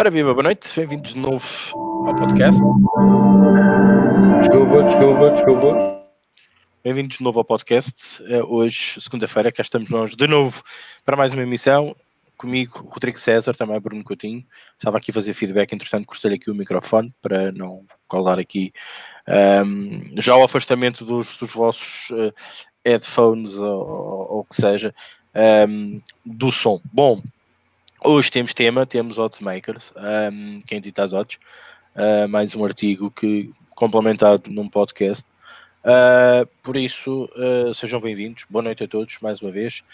Ora viva, boa noite, bem-vindos de novo ao podcast. Desculpa, desculpa, desculpa. Bem-vindos de novo ao podcast. É hoje, segunda-feira, cá estamos nós de novo para mais uma emissão. Comigo, Rodrigo César, também Bruno Coutinho. Estava aqui a fazer feedback, entretanto, cortei aqui o microfone para não causar aqui um, já o afastamento dos, dos vossos uh, headphones ou o que seja um, do som. Bom, Hoje temos tema, temos oddsmakers, um, quem edita as odds, uh, mais um artigo que complementado num podcast. Uh, por isso, uh, sejam bem-vindos, boa noite a todos mais uma vez.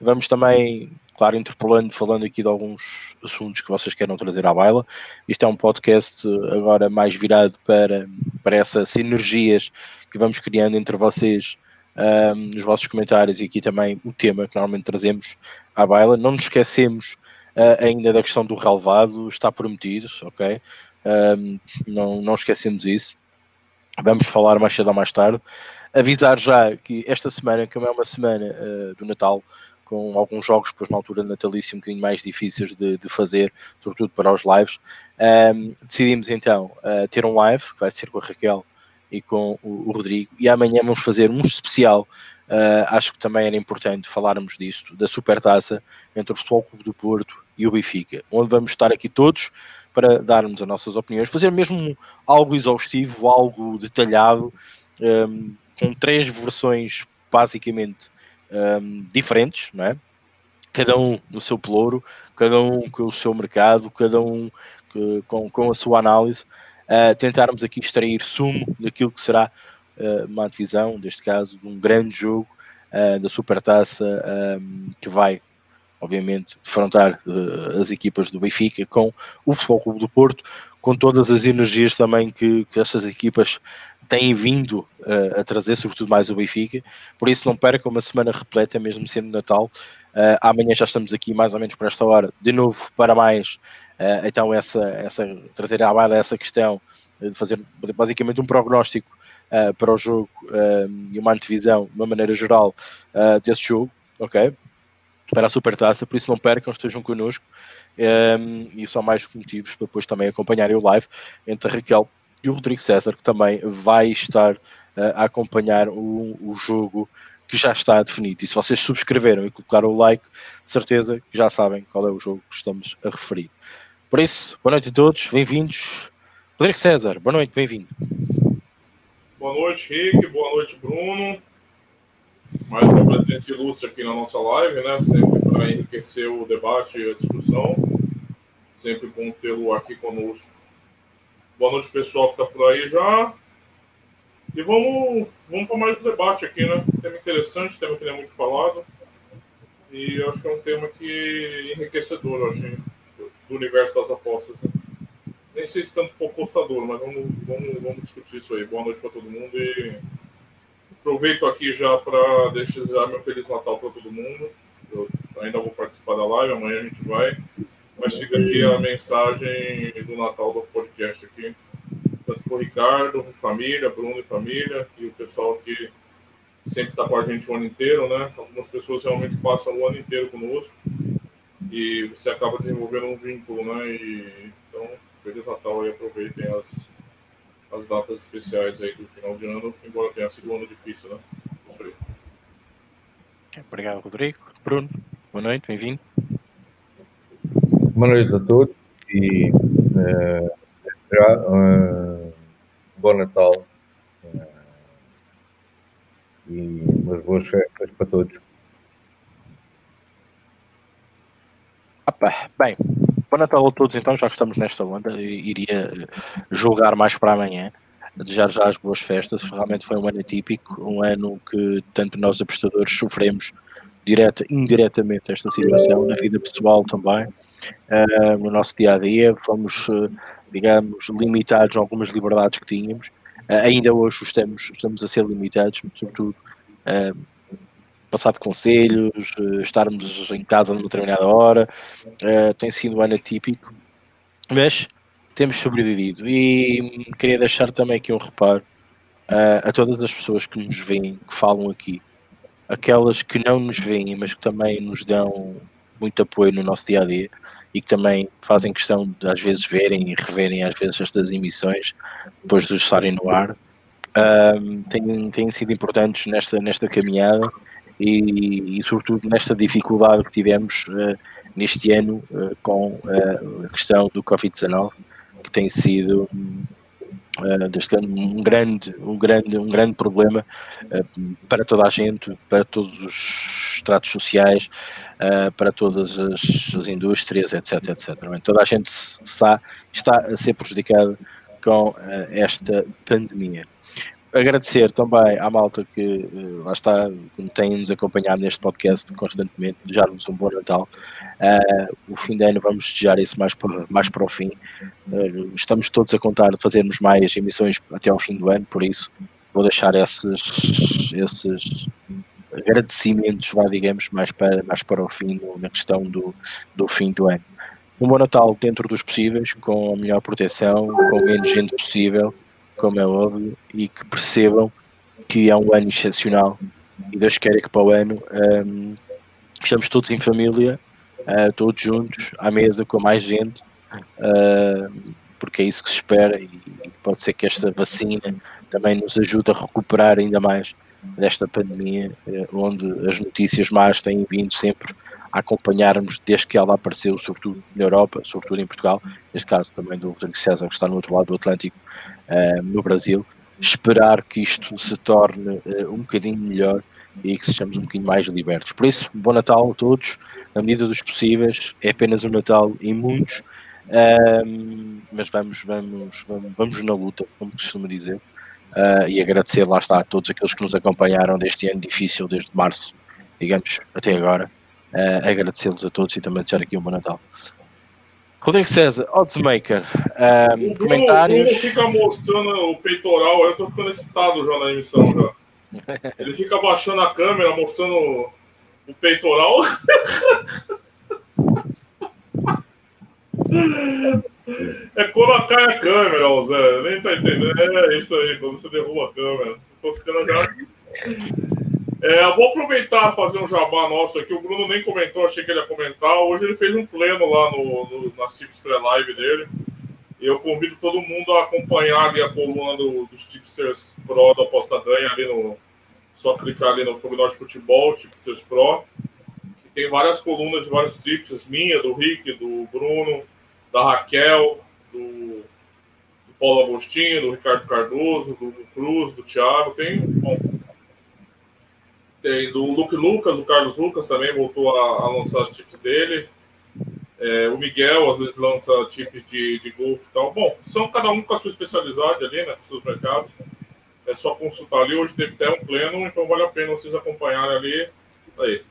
Vamos também, claro, interpolando, falando aqui de alguns assuntos que vocês queiram trazer à baila. Isto é um podcast agora mais virado para, para essas sinergias que vamos criando entre vocês um, nos vossos comentários e aqui também o tema que normalmente trazemos à baila. Não nos esquecemos uh, ainda da questão do relevado, está prometido, ok? Um, não, não esquecemos isso. Vamos falar mais cedo ou mais tarde. Avisar já que esta semana, que é uma semana uh, do Natal, com alguns jogos, depois na altura natalícia, um bocadinho mais difíceis de, de fazer, sobretudo para os lives, um, decidimos então uh, ter um live, que vai ser com a Raquel e com o, o Rodrigo, e amanhã vamos fazer um especial Uh, acho que também era importante falarmos disto, da supertaça entre o Futebol Clube do Porto e o Benfica, onde vamos estar aqui todos para darmos as nossas opiniões, fazer mesmo algo exaustivo, algo detalhado, um, com três versões basicamente um, diferentes, não é? Cada um no seu pelouro, cada um com o seu mercado, cada um com, com a sua análise, uh, tentarmos aqui extrair sumo daquilo que será uma divisão, neste caso, de um grande jogo uh, da Supertaça um, que vai, obviamente, defrontar uh, as equipas do Benfica com o Futebol Clube do Porto, com todas as energias também que, que essas equipas têm vindo uh, a trazer, sobretudo mais o Benfica. Por isso, não percam uma semana repleta, mesmo sendo Natal. Uh, amanhã já estamos aqui, mais ou menos por esta hora, de novo para mais. Então, essa, essa, trazer à baila essa questão de fazer basicamente um prognóstico uh, para o jogo uh, e uma antevisão, de uma maneira geral, uh, desse jogo, ok? Para a Supertaça, por isso não percam, estejam connosco um, e são mais motivos para depois também acompanharem o live entre a Raquel e o Rodrigo César, que também vai estar a acompanhar o, o jogo que já está definido. E se vocês subscreveram e colocaram o like, de certeza que já sabem qual é o jogo que estamos a referir. Por isso, boa noite a todos, bem-vindos. Rodrigo César, boa noite, bem-vindo. Boa noite, Rick. Boa noite, Bruno. Mais uma presença ilustre aqui na nossa live, né? Sempre para enriquecer o debate e a discussão. Sempre bom tê-lo aqui conosco. Boa noite, pessoal que está por aí já. E vamos, vamos para mais um debate aqui, né? Tema interessante, tema que não é muito falado. E acho que é um tema que enriquecedor, acho, do universo das apostas. Né? Nem sei se tanto por postador, mas vamos, vamos, vamos discutir isso aí. Boa noite para todo mundo e aproveito aqui já para deixar meu Feliz Natal para todo mundo. Eu ainda vou participar da live, amanhã a gente vai. Mas fica aqui a mensagem do Natal do podcast aqui. Tanto para o Ricardo, família, Bruno e família, e o pessoal que sempre está com a gente o ano inteiro, né? Algumas pessoas realmente passam o ano inteiro conosco e você acaba desenvolvendo um vínculo, né? E, então, Feliz Natal e aproveitem as, as datas especiais aí do final de ano, embora tenha sido um ano difícil, né? Isso. Obrigado, Rodrigo. Bruno, boa noite, bem-vindo. Boa noite a todos e uh, já, uh, bom Natal uh, e umas boas festas para todos. Opa, bem, Bom Natal a todos, então, já que estamos nesta onda, iria julgar mais para amanhã. Desejar já as boas festas. Realmente foi um ano atípico, um ano que tanto nós apostadores sofremos direta indiretamente esta situação, na vida pessoal também, uh, no nosso dia a dia. Fomos, uh, digamos, limitados a algumas liberdades que tínhamos. Uh, ainda hoje estamos, estamos a ser limitados, sobretudo passar de conselhos, eh, estarmos em casa numa determinada hora. Uh, tem sido um ano atípico, mas temos sobrevivido. E queria deixar também aqui um reparo uh, a todas as pessoas que nos veem, que falam aqui, aquelas que não nos veem, mas que também nos dão muito apoio no nosso dia a dia e que também fazem questão de às vezes verem e reverem às vezes estas emissões depois de estarem no ar, têm, têm sido importantes nesta, nesta caminhada e, e, sobretudo nesta dificuldade que tivemos uh, neste ano uh, com uh, a questão do Covid-19, que tem sido um grande, um grande, um grande problema para toda a gente, para todos os estratos sociais, para todas as, as, indústrias, etc, etc. Toda a gente está, está a ser prejudicada com esta pandemia agradecer também à malta que uh, lá está, tem-nos acompanhado neste podcast constantemente, desejar-vos um bom Natal. Uh, o fim de ano vamos desejar isso mais para, mais para o fim. Uh, estamos todos a contar de fazermos mais emissões até ao fim do ano, por isso vou deixar esses, esses agradecimentos, lá, digamos, mais para, mais para o fim, na questão do, do fim do ano. Um bom Natal dentro dos possíveis, com a melhor proteção, com menos gente possível como é óbvio, e que percebam que é um ano excepcional e Deus queira que para o ano um, estamos todos em família, uh, todos juntos, à mesa com mais gente, uh, porque é isso que se espera e, e pode ser que esta vacina também nos ajude a recuperar ainda mais desta pandemia, uh, onde as notícias más têm vindo sempre a acompanhar-nos desde que ela apareceu, sobretudo na Europa, sobretudo em Portugal, neste caso também do Rodrigo César, que está no outro lado do Atlântico, uh, no Brasil. Esperar que isto se torne uh, um bocadinho melhor e que sejamos um bocadinho mais libertos. Por isso, bom Natal a todos, na medida dos possíveis, é apenas um Natal em muitos, ehm, mas vamos, vamos, vamos, vamos na luta, como costumo dizer, uh, e agradecer lá está a todos aqueles que nos acompanharam deste ano difícil, desde março, digamos, até agora, uh, agradecê-los a todos e também deixar aqui um bom Natal. Rodrigo César, Oddsmaker, um, o comentários. O fica mostrando o peitoral, eu tô ficando excitado já na emissão já. Ele fica baixando a câmera, mostrando o peitoral. É quando cai a câmera, Zé. Nem tá entendendo. É isso aí, quando você derruba a câmera. Tô ficando já. É, vou aproveitar fazer um jabá nosso aqui. O Bruno nem comentou, achei que ele ia comentar. Hoje ele fez um pleno lá no, no nas Tips Pré-Live dele. Eu convido todo mundo a acompanhar ali a coluna do, dos Tipsters Pro da Aposta Ganha ali no. Só clicar ali no Prognóstico de Futebol, Tipsters Pro. Que tem várias colunas de vários tipsters, minha, do Rick, do Bruno, da Raquel, do, do Paulo Agostinho, do Ricardo Cardoso, do, do Cruz, do Thiago. Tem, bom, tem do Luke Lucas, o Carlos Lucas também voltou a, a lançar as chips dele. É, o Miguel às vezes lança chips de, de golfe e tal. Bom, são cada um com a sua especialidade ali, né? Com seus mercados. É só consultar ali. Hoje teve até um pleno, então vale a pena vocês acompanharem ali. Aí.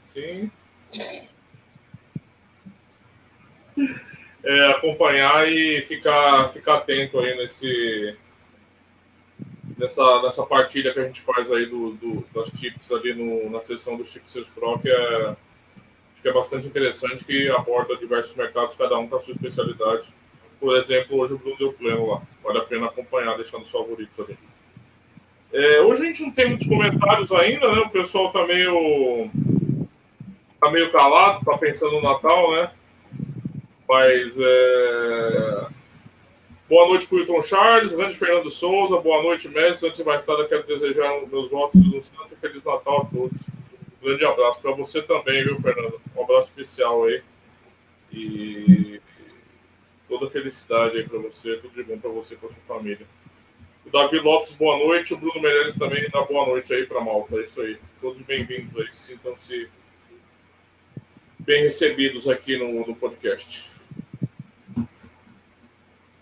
Sim. É, acompanhar e ficar, ficar atento aí nesse, nessa, nessa partilha que a gente faz aí do, do das chips ali no, na sessão do Chipsers Pro, que é, acho que é bastante interessante, que aborda diversos mercados, cada um com a sua especialidade. Por exemplo, hoje o Bruno deu pleno lá. Vale a pena acompanhar, deixando os favoritos ali. É, hoje a gente não tem muitos comentários ainda, né? O pessoal tá meio. tá meio calado, tá pensando no Natal, né? Mas é, Boa noite Wilton Charles, grande Fernando Souza, boa noite, mestre. Antes de mais nada, quero desejar meus votos no Santo e Feliz Natal a todos. Um grande abraço para você também, viu, Fernando? Um abraço especial aí. E toda felicidade aí para você, tudo de bom para você e para sua família. O Davi Lopes, boa noite. O Bruno Meirelles também dá boa noite aí para Malta. É isso aí. Todos bem-vindos aí. Sintam-se bem recebidos aqui no, no podcast.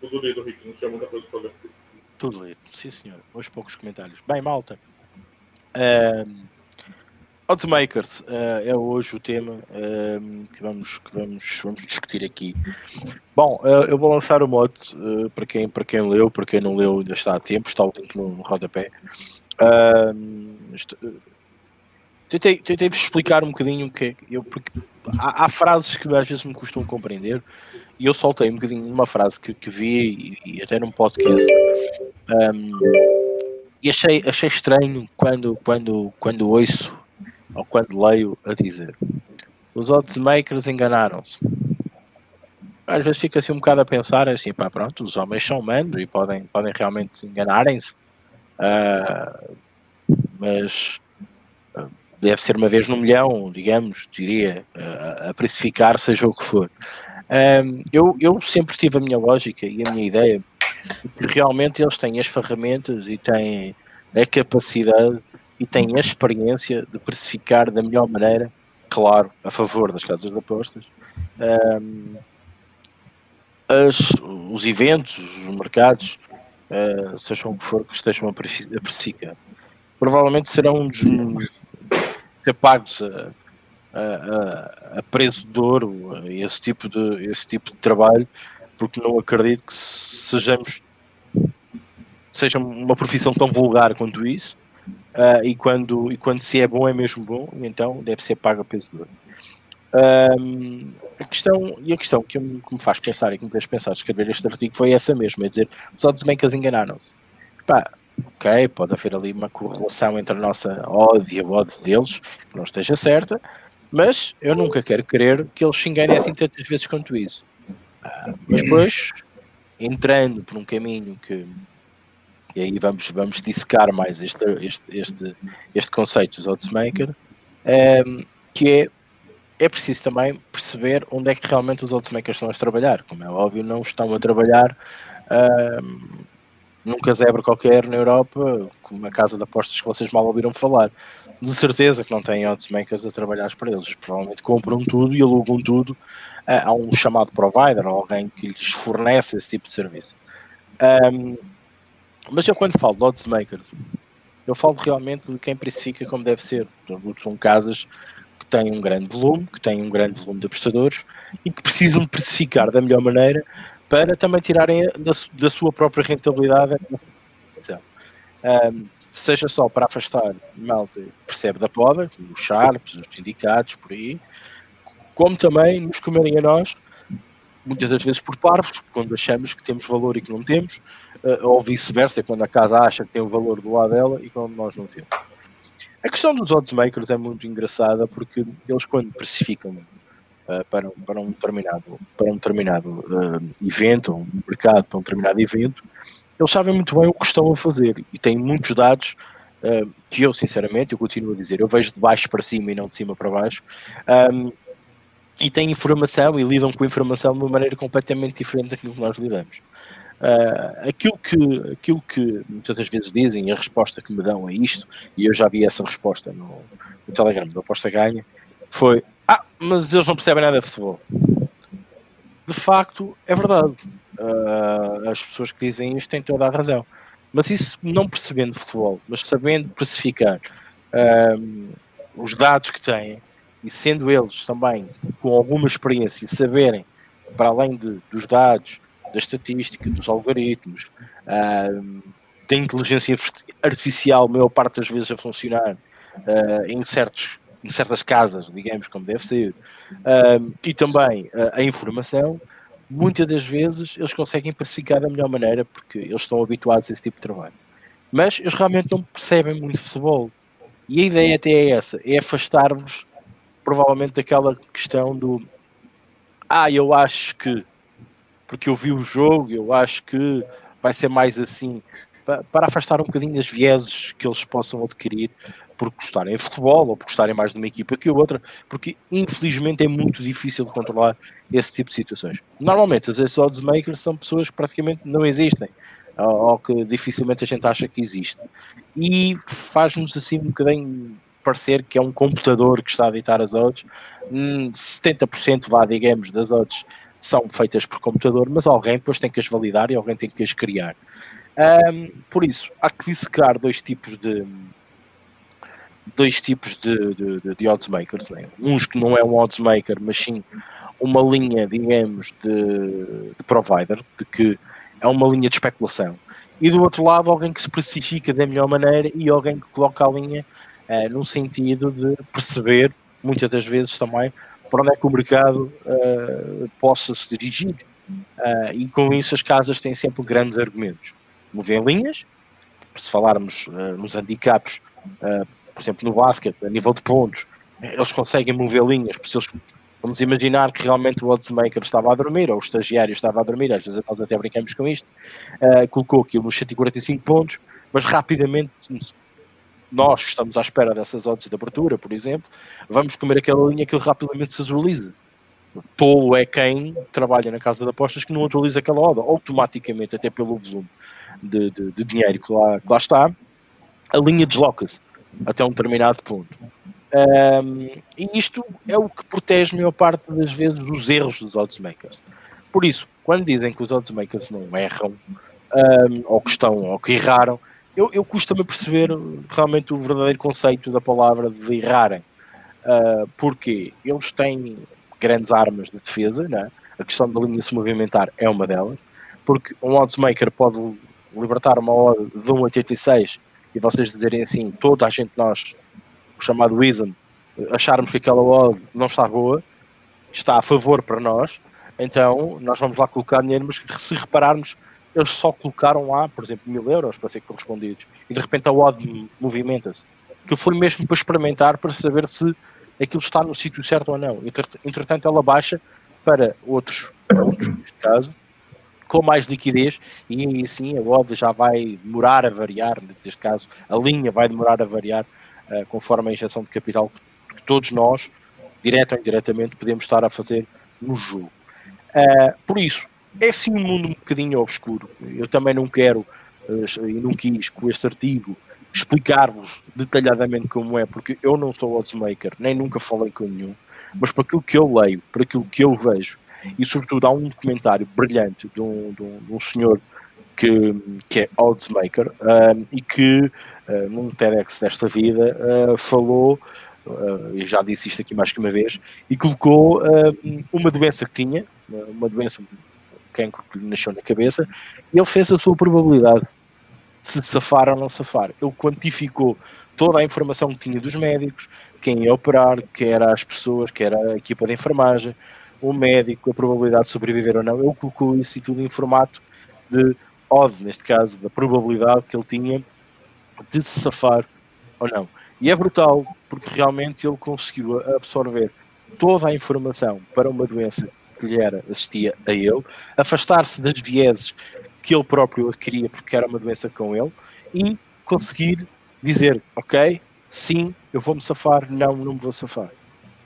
Tudo lido, Rick, não tinha muita coisa para ler. Tudo lido, sim senhor. Hoje poucos comentários. Bem, malta. Um, Oddsmakers uh, é hoje o tema um, que, vamos, que vamos, vamos discutir aqui. Bom, uh, eu vou lançar o mote uh, para, quem, para quem leu, para quem não leu ainda está a tempo, está o link no, no rodapé. tentei, tentei vos explicar um bocadinho o que é. Eu, porque há, há, frases que às vezes me custam compreender e eu soltei um bocadinho uma frase que, que vi e, e até num podcast. Um, e achei, achei estranho quando, quando, quando ouço ou quando leio a dizer os odds makers enganaram-se. Às vezes fica assim um bocado a pensar assim, pá, pronto, os homens são humanos e podem, podem realmente enganarem-se, uh, mas uh, deve ser uma vez no milhão, digamos, diria, uh, a precificar, seja o que for. Eu, eu sempre tive a minha lógica e a minha ideia, que realmente eles têm as ferramentas e têm a capacidade e têm a experiência de precificar da melhor maneira, claro, a favor das casas de apostas. Um, as, os eventos, os mercados, uh, sejam o que for que estejam a precificar. Provavelmente serão pagos a, a, a, preço de ouro esse tipo de, esse tipo de trabalho, porque não acredito que sejamos seja uma profissão tão vulgar quanto isso. Uh, e, quando, e quando se é bom é mesmo bom, então deve ser pago a peso de ouro. Um, a questão, e a questão que me, que me, faz pensar e que me fez pensar escrever este artigo foi essa mesma, é dizer, só eles enganaram-se. Pá, ok, pode haver ali uma correlação entre a nossa ódio e a ódio deles, que não esteja certa, mas eu nunca quero crer que eles se enganem assim tantas vezes quanto isso. Ah, mas depois, entrando por um caminho que e aí vamos, vamos dissecar mais este, este, este, este conceito dos oddsmaker, um, que é é preciso também perceber onde é que realmente os oddsmakers estão a trabalhar. Como é óbvio, não estão a trabalhar um, num casebre qualquer na Europa, como uma casa de apostas que vocês mal ouviram falar. De certeza que não têm oddsmakers a trabalhar para eles. Provavelmente compram tudo e alugam tudo a, a um chamado provider, alguém que lhes fornece esse tipo de serviço. Um, mas eu quando falo de oddsmakers, eu falo realmente de quem precifica como deve ser. São casas têm um grande volume, que têm um grande volume de apostadores e que precisam precificar da melhor maneira para também tirarem da, da sua própria rentabilidade um, seja só para afastar malta percebe da poda, os Sharps, os sindicatos, por aí, como também nos comerem a nós, muitas das vezes por parvos, quando achamos que temos valor e que não temos, uh, ou vice-versa, quando a casa acha que tem o valor do lado dela e quando nós não temos. A questão dos oddsmakers é muito engraçada porque eles quando precificam uh, para, para um determinado, para um determinado uh, evento, um mercado para um determinado evento, eles sabem muito bem o que estão a fazer e têm muitos dados uh, que eu, sinceramente, eu continuo a dizer, eu vejo de baixo para cima e não de cima para baixo, um, e têm informação e lidam com informação de uma maneira completamente diferente daquilo que nós lidamos. Uh, aquilo, que, aquilo que muitas das vezes dizem a resposta que me dão a isto, e eu já vi essa resposta no, no Telegram da Aposta Ganha, foi: Ah, mas eles não percebem nada de futebol. De facto, é verdade. Uh, as pessoas que dizem isto têm toda a razão. Mas isso não percebendo futebol, mas sabendo precificar uh, os dados que têm e sendo eles também com alguma experiência e saberem, para além de, dos dados, da estatística, dos algoritmos, uh, da inteligência artificial, maior parte das vezes a funcionar em, certos, em certas casas, digamos, como deve ser, uh, e também a informação, muitas das vezes eles conseguem pacificar da melhor maneira porque eles estão habituados a esse tipo de trabalho. Mas eles realmente não percebem muito futebol. E a ideia até é essa, é afastar-vos provavelmente daquela questão do ah, eu acho que porque eu vi o jogo, eu acho que vai ser mais assim, para, afastar um bocadinho as vieses que eles possam adquirir por gostarem de futebol ou por gostarem mais de uma equipa que outra, porque infelizmente é muito difícil de controlar esse tipo de situações. Normalmente, as odds makers são pessoas que praticamente não existem, ou que dificilmente a gente acha que existe. E faz-nos assim um bocadinho parecer que é um computador que está a editar as odds, 70% hum, vá, digamos, das odds são feitas por computador, mas alguém depois tem que as validar e alguém tem que as criar. Um, por isso, há que dissecar dois tipos de dois tipos de, de, de, odds makers, né? uns que não é um odds maker, mas sim uma linha, digamos, de, de provider, de que é uma linha de especulação. E do outro lado, alguém que se especifica da melhor maneira e alguém que coloca a linha uh, no sentido de perceber, muitas das vezes também, para onde é que o mercado uh, possa se dirigir. Uh, e com isso as casas têm sempre grandes argumentos. Mover linhas, se falarmos nos handicaps, por exemplo no basquete, a nível de pontos, eles conseguem mover linhas, porque eles Vamos imaginar que realmente o oddsmaker estava a dormir, ou o estagiário estava a dormir, às vezes nós até brincamos com isto, uh, colocou aquilo nos 145 pontos, mas rapidamente nós que estamos à espera dessas odds de abertura, por exemplo, vamos comer aquela linha que rapidamente se atualiza. Tolo é quem trabalha na casa de apostas que não atualiza aquela odd, automaticamente, até pelo volume de, de, de dinheiro que lá, que lá está, a linha desloca-se até um determinado ponto. Um, e isto é o que protege a maior parte das vezes os erros dos oddsmakers. Por isso, quando dizem que os oddsmakers não erram, um, ou que estão, ou que erraram, eu, eu custa-me perceber realmente o verdadeiro conceito da palavra de errarem. Uh, porque eles têm grandes armas de defesa, né? a questão da linha se movimentar é uma delas, porque um oddsmaker pode libertar uma odd de 1,86 e vocês dizerem assim, toda a gente nós o chamado reason, acharmos que aquela odd não está boa, está a favor para nós, então nós vamos lá colocar dinheiro, mas se repararmos, eles só colocaram lá, por exemplo, mil euros para ser correspondidos, e de repente a odd movimenta-se. Que foi mesmo para experimentar, para saber se aquilo está no sítio certo ou não. Entretanto, ela baixa para outros pontos, neste caso, com mais liquidez, e aí sim a odd já vai demorar a variar, neste caso, a linha vai demorar a variar uh, conforme a injeção de capital que todos nós, direto ou indiretamente, podemos estar a fazer no jogo. Uh, por isso, é sim um mundo um bocadinho obscuro. Eu também não quero uh, e não quis com este artigo explicar-vos detalhadamente como é, porque eu não sou oddsmaker, nem nunca falei com nenhum, mas para aquilo que eu leio, para aquilo que eu vejo, e sobretudo há um documentário brilhante de um, de um, de um senhor que, que é oddsmaker um, e que uh, num TEDx desta vida, uh, falou, uh, e já disse isto aqui mais que uma vez, e colocou uma doença que tinha, uma doença, cancro que lhe nasceu na cabeça, e ele fez a sua probabilidade de se safar ou não safar. Ele quantificou toda a informação que tinha dos médicos, quem ia operar, quem eram as pessoas, que era a equipa de enfermagem, o médico, a probabilidade de sobreviver ou não. Ele colocou isso tudo em formato de odd, neste caso, da probabilidade que ele tinha de se safar ou não. E é brutal, porque realmente ele conseguiu absorver toda a informação para uma doença que lhe era, assistia a ele, afastar-se das vieses que ele próprio adquiria porque era uma doença com ele e conseguir dizer, ok, sim, eu vou-me safar, não, não me vou safar.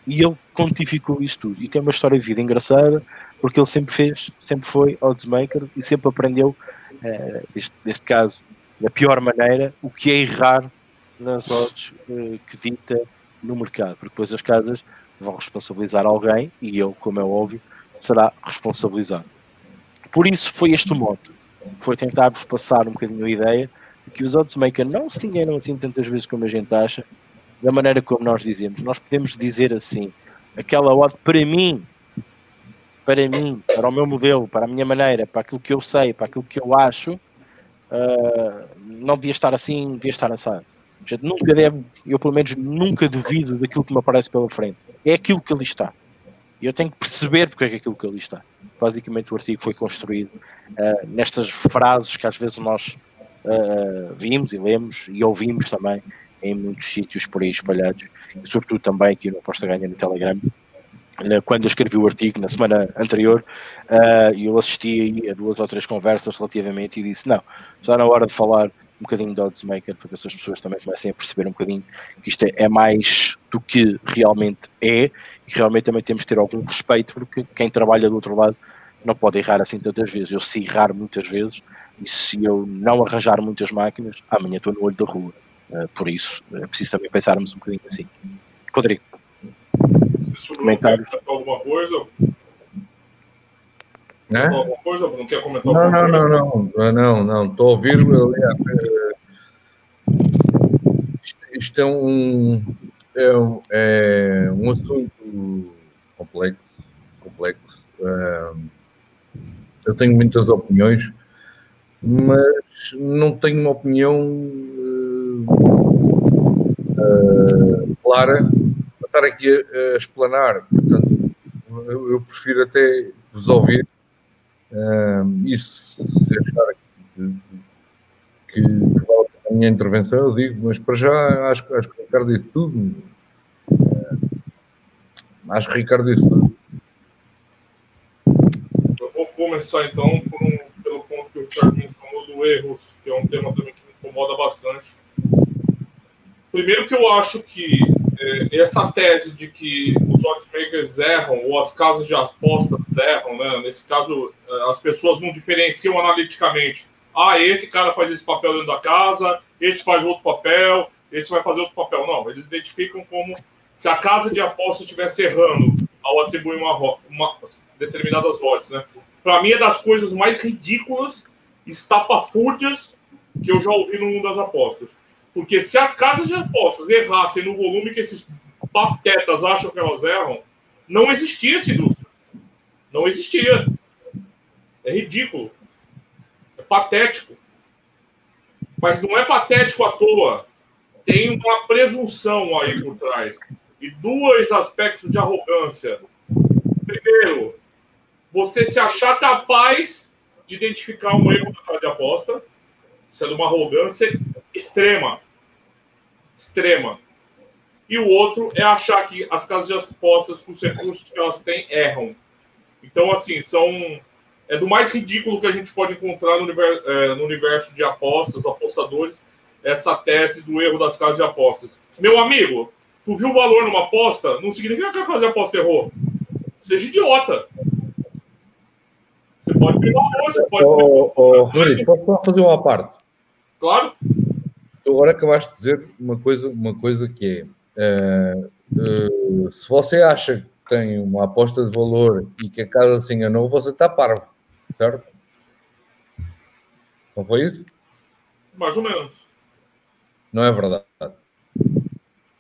E ele quantificou isso tudo. E tem uma história de vida engraçada, porque ele sempre fez, sempre foi oddsmaker e sempre aprendeu, uh, neste, caso, da pior maneira, o que é errar nas odds uh, que dita no mercado, porque depois as casas vão responsabilizar alguém e ele, como é óbvio, será responsabilizado. Por isso foi este modo, foi tentar-vos passar um bocadinho a ideia de que os oddsmakers não se enganam assim tantas vezes como a gente acha, da maneira como nós dizemos. Nós podemos dizer assim, aquela odd para mim, para mim, para o meu modelo, para a minha maneira, para aquilo que eu sei, para aquilo que eu acho, uh, não devia estar assim, devia estar assado. nunca deve, eu pelo menos nunca duvido daquilo que me aparece pela frente. É aquilo que ali está. E eu tenho que perceber porque é que aquilo que ali está. Basicamente o artigo foi construído uh, nestas frases que às vezes nós uh, vimos e lemos e ouvimos também em muitos sítios por aí espalhados, sobretudo também aqui no Aposta Ganha no Telegram, quando eu escrevi o artigo na semana anterior, uh, eu assisti a duas ou três conversas relativamente e disse: não, está na hora de falar um bocadinho de Oddsmaker, para que essas pessoas também comecem a perceber um bocadinho que isto é, é mais do que realmente é, e realmente também temos de ter algum respeito, porque quem trabalha do outro lado não pode errar assim tantas vezes. Eu se errar muitas vezes, e se eu não arranjar muitas máquinas, amanhã estou no olho da rua. Uh, por isso, é preciso também pensarmos um bocadinho assim. Rodrigo comentários. Alguma coisa? Né? Alguma coisa? Não quer comentar não, não, não, não, não, não, não, estou a ouvir. Eh, isto é um, é um, é um assunto complexo, complexo. Eu tenho muitas opiniões, mas não tenho uma opinião uh, clara estar aqui a, a explanar, portanto, eu, eu, prefiro até vos ouvir um, e se, se achar que, que, vale a minha intervenção, eu digo, mas para já acho, acho que o Ricardo disse tudo. Uh, acho que o Ricardo disse tudo. começar então um, pelo ponto que o Ricardo mencionou do erro, que é um tema também que me incomoda bastante. Primeiro que eu acho que é, essa tese de que os oddsmakers erram, ou as casas de apostas erram, né? nesse caso, é, as pessoas não diferenciam analiticamente. Ah, esse cara faz esse papel dentro da casa, esse faz outro papel, esse vai fazer outro papel. Não, eles identificam como se a casa de apostas estivesse errando ao atribuir uma, uma determinadas odds, né? Para mim é das coisas mais ridículas, estapafúrdias que eu já ouvi no mundo das apostas. Porque se as casas de apostas errassem no volume que esses patetas acham que elas erram, não existia essa indústria. Não existia. É ridículo. É patético. Mas não é patético à toa. Tem uma presunção aí por trás. E dois aspectos de arrogância. Primeiro, você se achar capaz de identificar um erro na casa de aposta. De uma arrogância extrema. Extrema. E o outro é achar que as casas de apostas, com os recursos que elas têm, erram. Então, assim, são. É do mais ridículo que a gente pode encontrar no universo, é, no universo de apostas, apostadores, essa tese do erro das casas de apostas. Meu amigo, tu viu o valor numa aposta, não significa que a casa de aposta errou. Seja idiota. Você pode pegar valor, você pode. Ô, ô, Rodrigo, posso fazer uma parte? Claro. Agora acabaste de dizer uma coisa, uma coisa que é, uh, uh, se você acha que tem uma aposta de valor e que a casa se enganou, você está parvo, certo? Não foi isso? Mais ou menos. Não é verdade.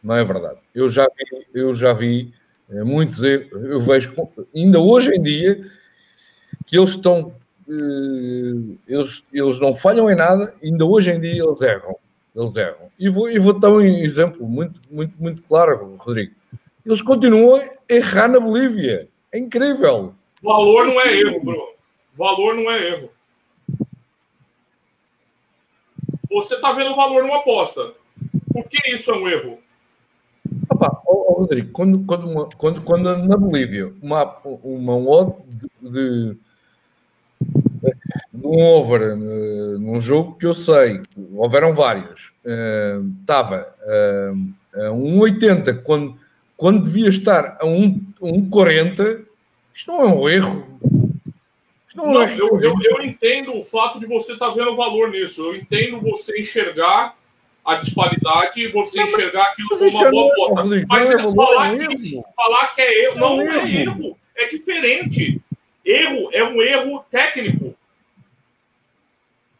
Não é verdade. Eu já vi, eu já vi é, muitos, eu vejo ainda hoje em dia que eles estão eh, eles, eles não falham em nada, ainda hoje em dia eles erram. Eles erram. E vou, e vou dar um exemplo muito, muito, muito claro, Rodrigo. Eles continuam a errar na Bolívia. É incrível. Valor não é erro, Bruno. Valor não é erro. Você está vendo valor numa aposta. Por que isso é um erro? Opa, oh, oh, Rodrigo, quando, quando, quando, quando na Bolívia uma, uma odd de, de num over, uh, num jogo que eu sei, houveram vários, estava uh, uh, a 1,80 quando, quando devia estar a 1,40. Isto não é um erro. Não, não é eu, eu, eu, entendo o fato de você estar tá vendo valor nisso. Eu entendo você enxergar a disparidade e você não, enxergar aquilo como uma boa é aposta. Mas é falar, é que, falar que é erro, não, não é erro. É diferente. Erro é um erro técnico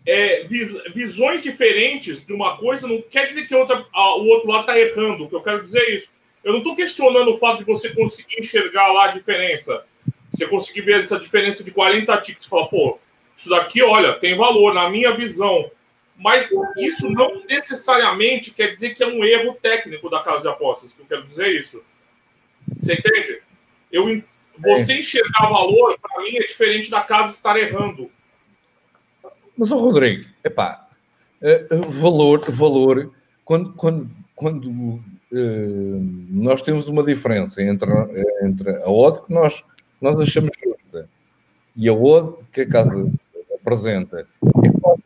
é, vis, visões diferentes de uma coisa não quer dizer que outra, a, o outro lado está errando. O que eu quero dizer é isso. Eu não estou questionando o fato de você conseguir enxergar lá a diferença. Você conseguir ver essa diferença de 40 ticks e falar, pô, isso daqui, olha, tem valor na minha visão. Mas isso não necessariamente quer dizer que é um erro técnico da casa de apostas. Eu quero dizer isso. Você entende? Eu, você enxergar valor, para mim, é diferente da casa estar errando. Mas, o Rodrigo, epá, uh, valor, valor, quando, quando, quando uh, nós temos uma diferença entre, entre a odd que nós, nós achamos justa e a odd que a casa apresenta é quase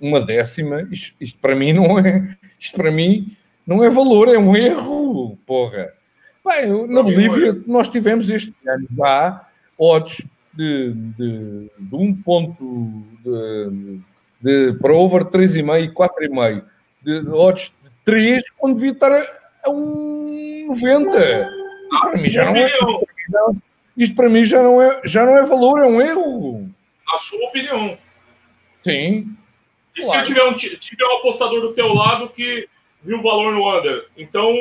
uma décima, isto, isto, para mim não é, isto para mim não é valor, é um erro, porra. Bem, na Bolívia nós tivemos este ano já odds de, de, de um ponto de, para over 3,5 e 4,5 de odds de 3 quando devia estar a, a 1,90. Isto para mim já não é. Isto para mim já não é, já não é valor, é um erro. A sua opinião. Sim. E claro. se tiver, um, se tiver um apostador do teu lado que viu o valor no under, então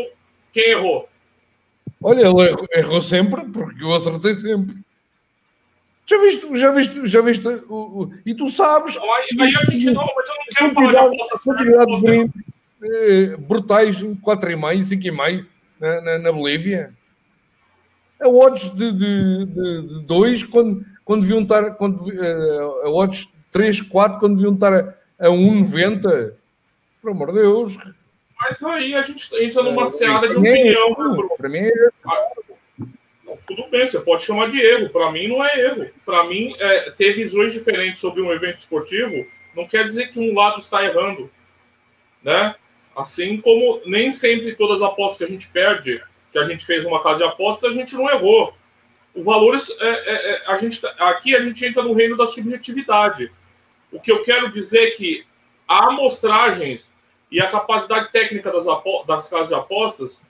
quem errou? Olha, ele errou, errou sempre, porque eu acertei sempre. Já viste, já viste, já viste o, o e tu sabes. Não, aí, aí a gente não, mas eu não quero falar de aposta certa. Eh, brutais 4,5, 5,5 na, na, na Bolívia. A odds de 2 de, de, de dois, quando, quando deviam estar. Quando, uh, a odds 3, 4 quando deviam estar a, a 1,90. Pelo amor de Deus. Mas aí a gente entra numa é, seada de opinião. É, para mim é. Tudo bem, você pode chamar de erro. Para mim, não é erro. Para mim, é, ter visões diferentes sobre um evento esportivo não quer dizer que um lado está errando, né? Assim como nem sempre todas as apostas que a gente perde, que a gente fez uma casa de aposta, a gente não errou. O valor é, é, é, a gente tá, aqui a gente entra no reino da subjetividade. O que eu quero dizer é que a amostragens e a capacidade técnica das, das casas de apostas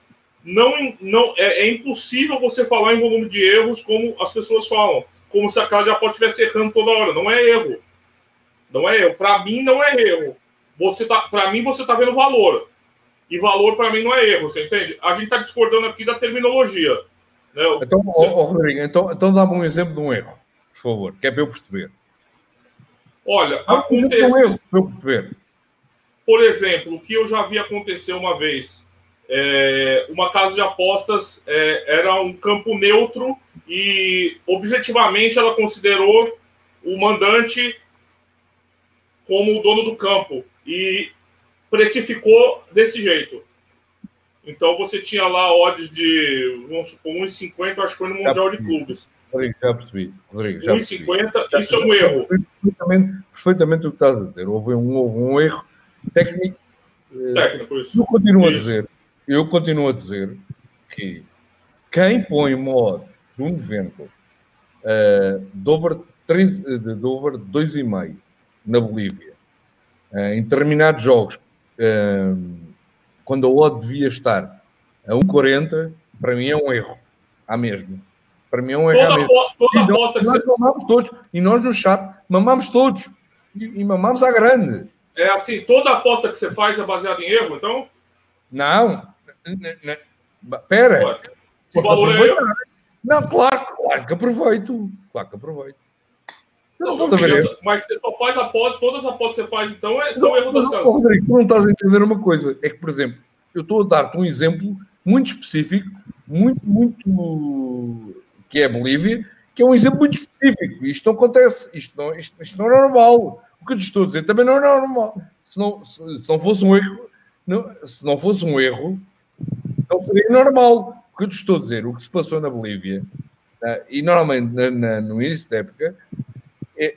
não, não é, é, impossível você falar em volume de erros como as pessoas falam, como se a casa de aposta estivesse errando toda hora. Não é erro. Não é erro. Para mim, não é erro. Você tá, para mim, você está vendo valor. E valor, para mim, não é erro. Você entende? A gente está discordando aqui da terminologia. Né? Então, você... Rodrigo, então, então dá-me um exemplo de um erro, por favor, que é para eu perceber. Olha, aconteceu. Um erro, para eu perceber. Por exemplo, o que eu já vi acontecer uma vez é, uma casa de apostas é, era um campo neutro e objetivamente ela considerou o mandante como o dono do campo e precificou desse jeito. Então você tinha lá odds de, vamos supor, 1,50, acho que foi no Mundial de Clubes. Rodrigo, já percebi. Rodrigo, já 1,50, isso é um erro. Perfeitamente, perfeitamente o que estás a dizer. Houve um, houve um erro técnico. Técnico, isso. Eu continuo isso. a dizer eu continuo a dizer que quem põe uma odd de um evento uh, de over, 3, de over 2,5 na Bolívia, uh, em determinados jogos, uh, quando a odd devia estar a 1,40, para mim é um erro. Há mesmo. Para mim é um erro. Toda, toda e nós, que nós mamamos todos. E nós no chat mamamos todos. E, e mamamos à grande. É assim, toda aposta que você faz é baseada em erro, então? Não. Pera. O valor é? Não, claro, claro que aproveito. Claro que aproveito. Não, não, mas você só faz após, todas as apostas que você faz, então, é, são erros das casas. Rodrigo, tu não estás a entender uma coisa. É que, por exemplo, eu estou a dar-te um exemplo muito específico, muito, muito. que é a Bolívia, que é um exemplo muito específico. Isto não acontece, isto não, isto, isto não é normal. O que eu te estou a dizer também não é normal. Se não, se, se não fosse um erro, não, se não fosse um erro, não seria normal. O que eu te estou a dizer, o que se passou na Bolívia, né, e normalmente na, na, no início da época, é,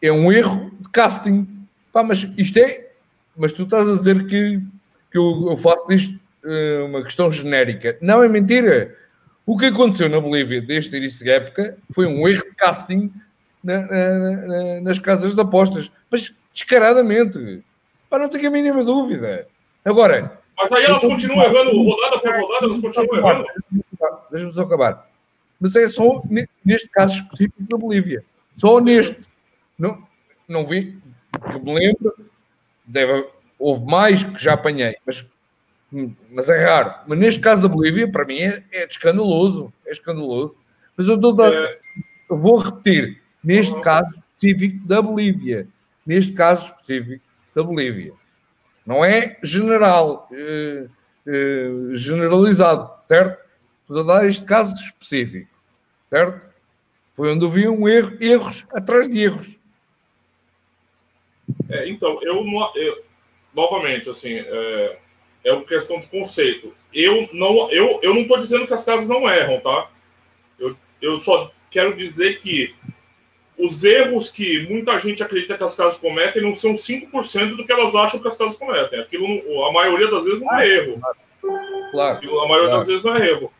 é um erro de casting. Pá, mas isto é. Mas tu estás a dizer que, que eu, eu faço disto uh, uma questão genérica. Não é mentira. O que aconteceu na Bolívia desde início da época foi um erro de casting na, na, nas casas de apostas. Mas descaradamente. Pá, não tenho a mínima dúvida. Agora, mas aí elas continuam errando, rodada por rodada, elas continuam errando. Deixa-me só acabar. Mas é só neste caso específico da Bolívia. Só neste. Não, não vi, que me lembro, deve, houve mais que já apanhei, mas, mas é raro. Mas neste caso da Bolívia, para mim, é, é escandaloso. É escandaloso. Mas eu, estou é... eu vou repetir. Neste caso específico da Bolívia. Neste caso específico da Bolívia. Não é general, eh, eh, generalizado, certo? Estou a dar este caso específico, certo? Foi onde havia um erro, erros atrás de erros. É, então, eu, eu, novamente, assim, é, é uma questão de conceito. Eu não eu, eu não estou dizendo que as casas não erram, tá? Eu, eu só quero dizer que os erros que muita gente acredita que as casas cometem não são 5% do que elas acham que as casas cometem. Aquilo, a maioria das vezes, não é erro. Claro. Aquilo, a maioria claro. das vezes não é erro.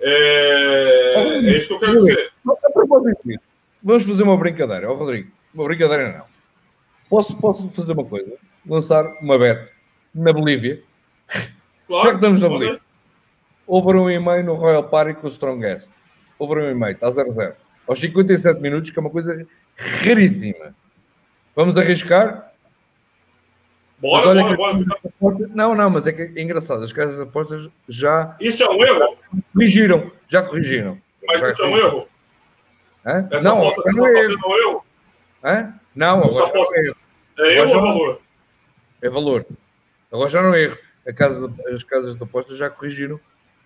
É, é isso que eu quero dizer. Vamos fazer uma brincadeira, oh, Rodrigo. Uma brincadeira não. Posso, posso fazer uma coisa? Lançar uma bet na Bolívia. Claro, Já que estamos na Bolívia. Over um e-mail no Royal Party com o Strongest. Over um e-mail, está 0-0 aos 57 minutos, que é uma coisa raríssima. Vamos arriscar? Bora, bora, que... bora. Não, não, mas é que é engraçado. As casas de apostas já. Isso é um erro? Corrigiram, já corrigiram. Mas já isso é um erro? Hã? Essa não, aposta, não é erro. É erro. Hã? não agora aposta... é erro. É erro ou é valor? É valor. Agora já não é erro. Casa as casas de apostas já corrigiram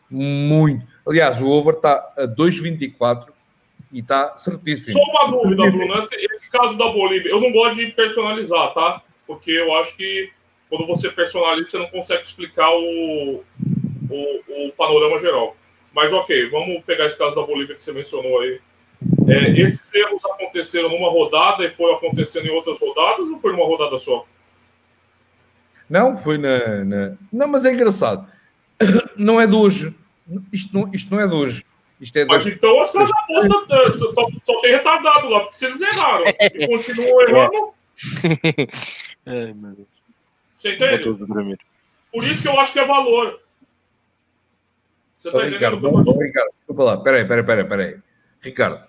muito. Aliás, o over está a 2,24 e está certíssimo. Só uma dúvida, Bruno. Esse, esse, caso da Bolívia, eu não gosto de personalizar, tá? Porque eu acho que quando você personaliza, você não consegue explicar o, o, o panorama geral. Mas ok, vamos pegar esse caso da Bolívia que você mencionou aí. É, esses erros aconteceram numa rodada e foram acontecendo em outras rodadas ou foi numa rodada só? Não, foi na, na... Não, mas é engraçado. Não é de hoje. Isto não, isto não é de hoje. É. Mas então as casas apostas só, só tem retardado lá, porque se eles erraram e continuam errando. Ai, meu Deus. Você entende? Por isso que eu acho que é valor. Você tá Ricardo, bom, Ricardo, desculpa lá, peraí, peraí, peraí, peraí. Ricardo,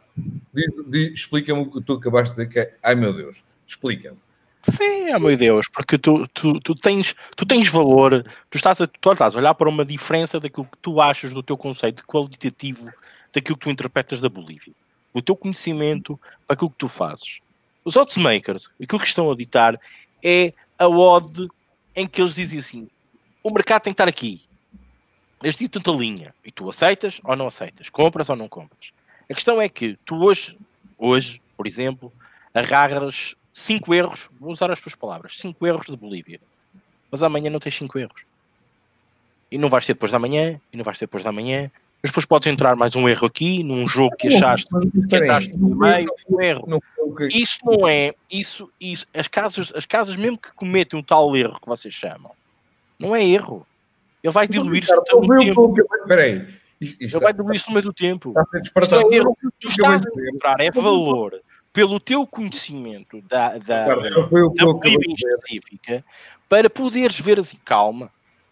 explica-me o que tu acabaste de dizer. Ai meu Deus, explica-me. Sim, oh meu Deus, porque tu, tu, tu, tens, tu tens valor, tu estás, a, tu estás a olhar para uma diferença daquilo que tu achas do teu conceito qualitativo daquilo que tu interpretas da Bolívia. O teu conhecimento aquilo que tu fazes. Os odds makers, aquilo que estão a ditar é a odd em que eles dizem assim: o mercado tem que estar aqui. Eles dizem tanta linha. E tu aceitas ou não aceitas? Compras ou não compras? A questão é que tu hoje, hoje, por exemplo, agarras 5 erros, vou usar as tuas palavras, 5 erros de Bolívia. Mas amanhã não tens 5 erros. E não vais ter depois da manhã, e não vais ter depois da manhã. Mas depois podes entrar mais um erro aqui, num jogo que achaste que entraste no meio, um erro. Isso não é, isso, isso, as casas, as casas mesmo que cometem um tal erro que vocês chamam, não é erro. Ele vai diluir-se no tempo. Espera aí. Ele vai diluir-se no meio do tempo. Isto é erro. Tu estás a comprar é valor pelo teu conhecimento da, da, da, da Bolívia específica para poderes ver assim, calma,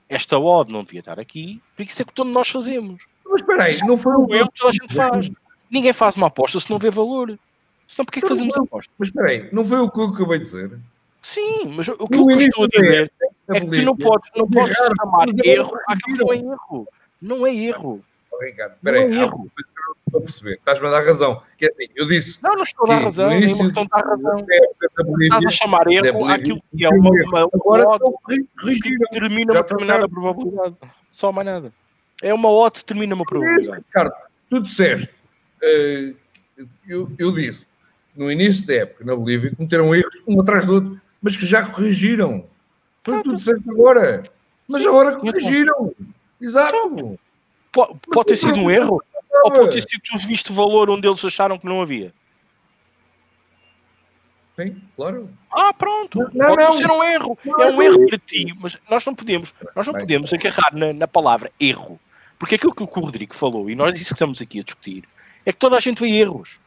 esta odd não devia estar aqui, porque isso é que todos nós fazemos. Mas espera aí, não foi o eu que toda a gente faz. Ninguém faz uma aposta se não vê valor. Senão porquê é que fazemos aposta? Mas espera aí, não foi o que eu acabei de dizer? Sim, mas o que eu estou a dizer é que tu não podes, não podes chamar erro aquilo que não é erro. Não é erro. Espera aí, é erro estou a perceber. Estás-me a dar razão. Que é assim, eu disse. Não, não estou a dar razão. No início, não a dar razão. Estás a chamar erro aquilo que é uma, uma, Agora que determina uma determinada probabilidade. Só mais nada. É uma odd que determina uma probabilidade. Ricardo, tu disseste. Uh, eu, eu disse no início da época na Bolívia cometeram erros um atrás do outro, mas que já corrigiram. Foi ah, tu disseste agora. Mas agora corrigiram. Exato. Pode, pode ter sido um erro? Ou pode ter sido tu visto valor onde eles acharam que não havia? Sim, claro. Ah, pronto. Não, pode não. ser um erro. Não, é um erro para ti, mas nós não podemos, nós não podemos agarrar na, na, palavra erro. Porque aquilo que o Rodrigo falou, e nós isso que estamos aqui a discutir, é que toda a gente vê erros.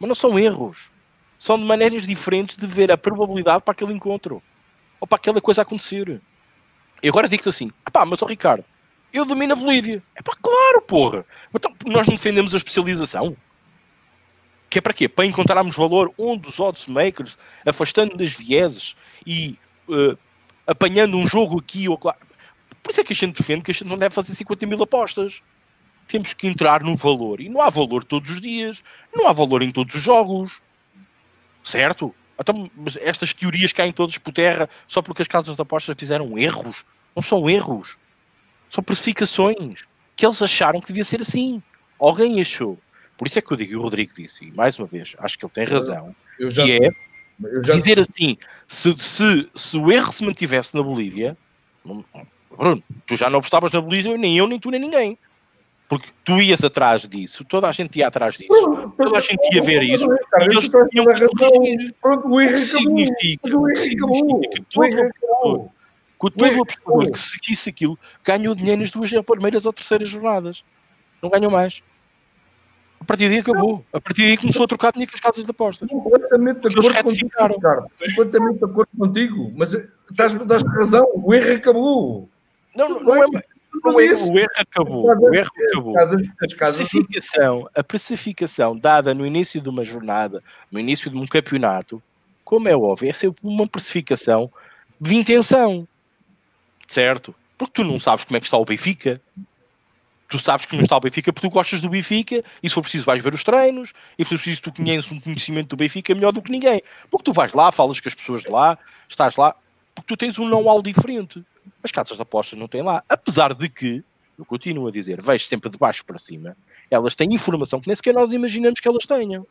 Mas não são erros. São de maneiras diferentes de ver a probabilidade para aquele encontro. Ou para aquela coisa acontecer. E agora digo-te assim, pá, mas o Ricardo, eu domino a Bolívia. É pá, claro, porra. Então, nós não defendemos a especialização. Que é para quê? Para encontrarmos valor onde os odds makers, afastando das vieses e uh, apanhando um jogo aqui ou lá. Por isso é que a gente defende que a gente não deve fazer 50 mil apostas. Temos que entrar no valor. E não há valor todos os dias. Não há valor em todos os jogos. Certo? Então, estas teorias caem todas por terra só porque as casas de apostas fizeram erros. Não são erros. São precificações que eles acharam que devia ser assim. Alguém achou. Por isso é que eu digo, e o Rodrigo disse, e mais uma vez, acho que ele tem razão, eu já, que é já... dizer assim, se, se, se o erro se mantivesse na Bolívia, Bruno, tu já não apostavas na Bolívia, nem eu, nem tu, nem ninguém. Porque tu ias atrás disso, toda a gente ia atrás disso, toda a gente ia ver isso, e eles tinham que corrigir. O erro significa, significa? que todo que todo apostador que seguisse aquilo ganhou dinheiro nas duas primeiras ou terceiras jornadas. Não ganhou mais. A partir daí acabou. A partir daí começou a trocar dinheiro com as casas de apostas. Completamente de acordo contigo, Ricardo. Completamente de acordo contigo. Mas estás, estás razão. O erro acabou. Não, não, não é, não é, o erro acabou. O erro acabou. A precificação, a precificação dada no início de uma jornada, no início de um campeonato, como é óbvio, é sempre uma precificação de intenção certo? Porque tu não sabes como é que está o Benfica. Tu sabes não está o Benfica porque tu gostas do Benfica e se for preciso vais ver os treinos e se for preciso tu conheces um conhecimento do Benfica melhor do que ninguém. Porque tu vais lá, falas com as pessoas de lá, estás lá, porque tu tens um know-how diferente. As casas de apostas não têm lá. Apesar de que, eu continuo a dizer, vejo sempre de baixo para cima, elas têm informação que nem sequer nós imaginamos que elas tenham.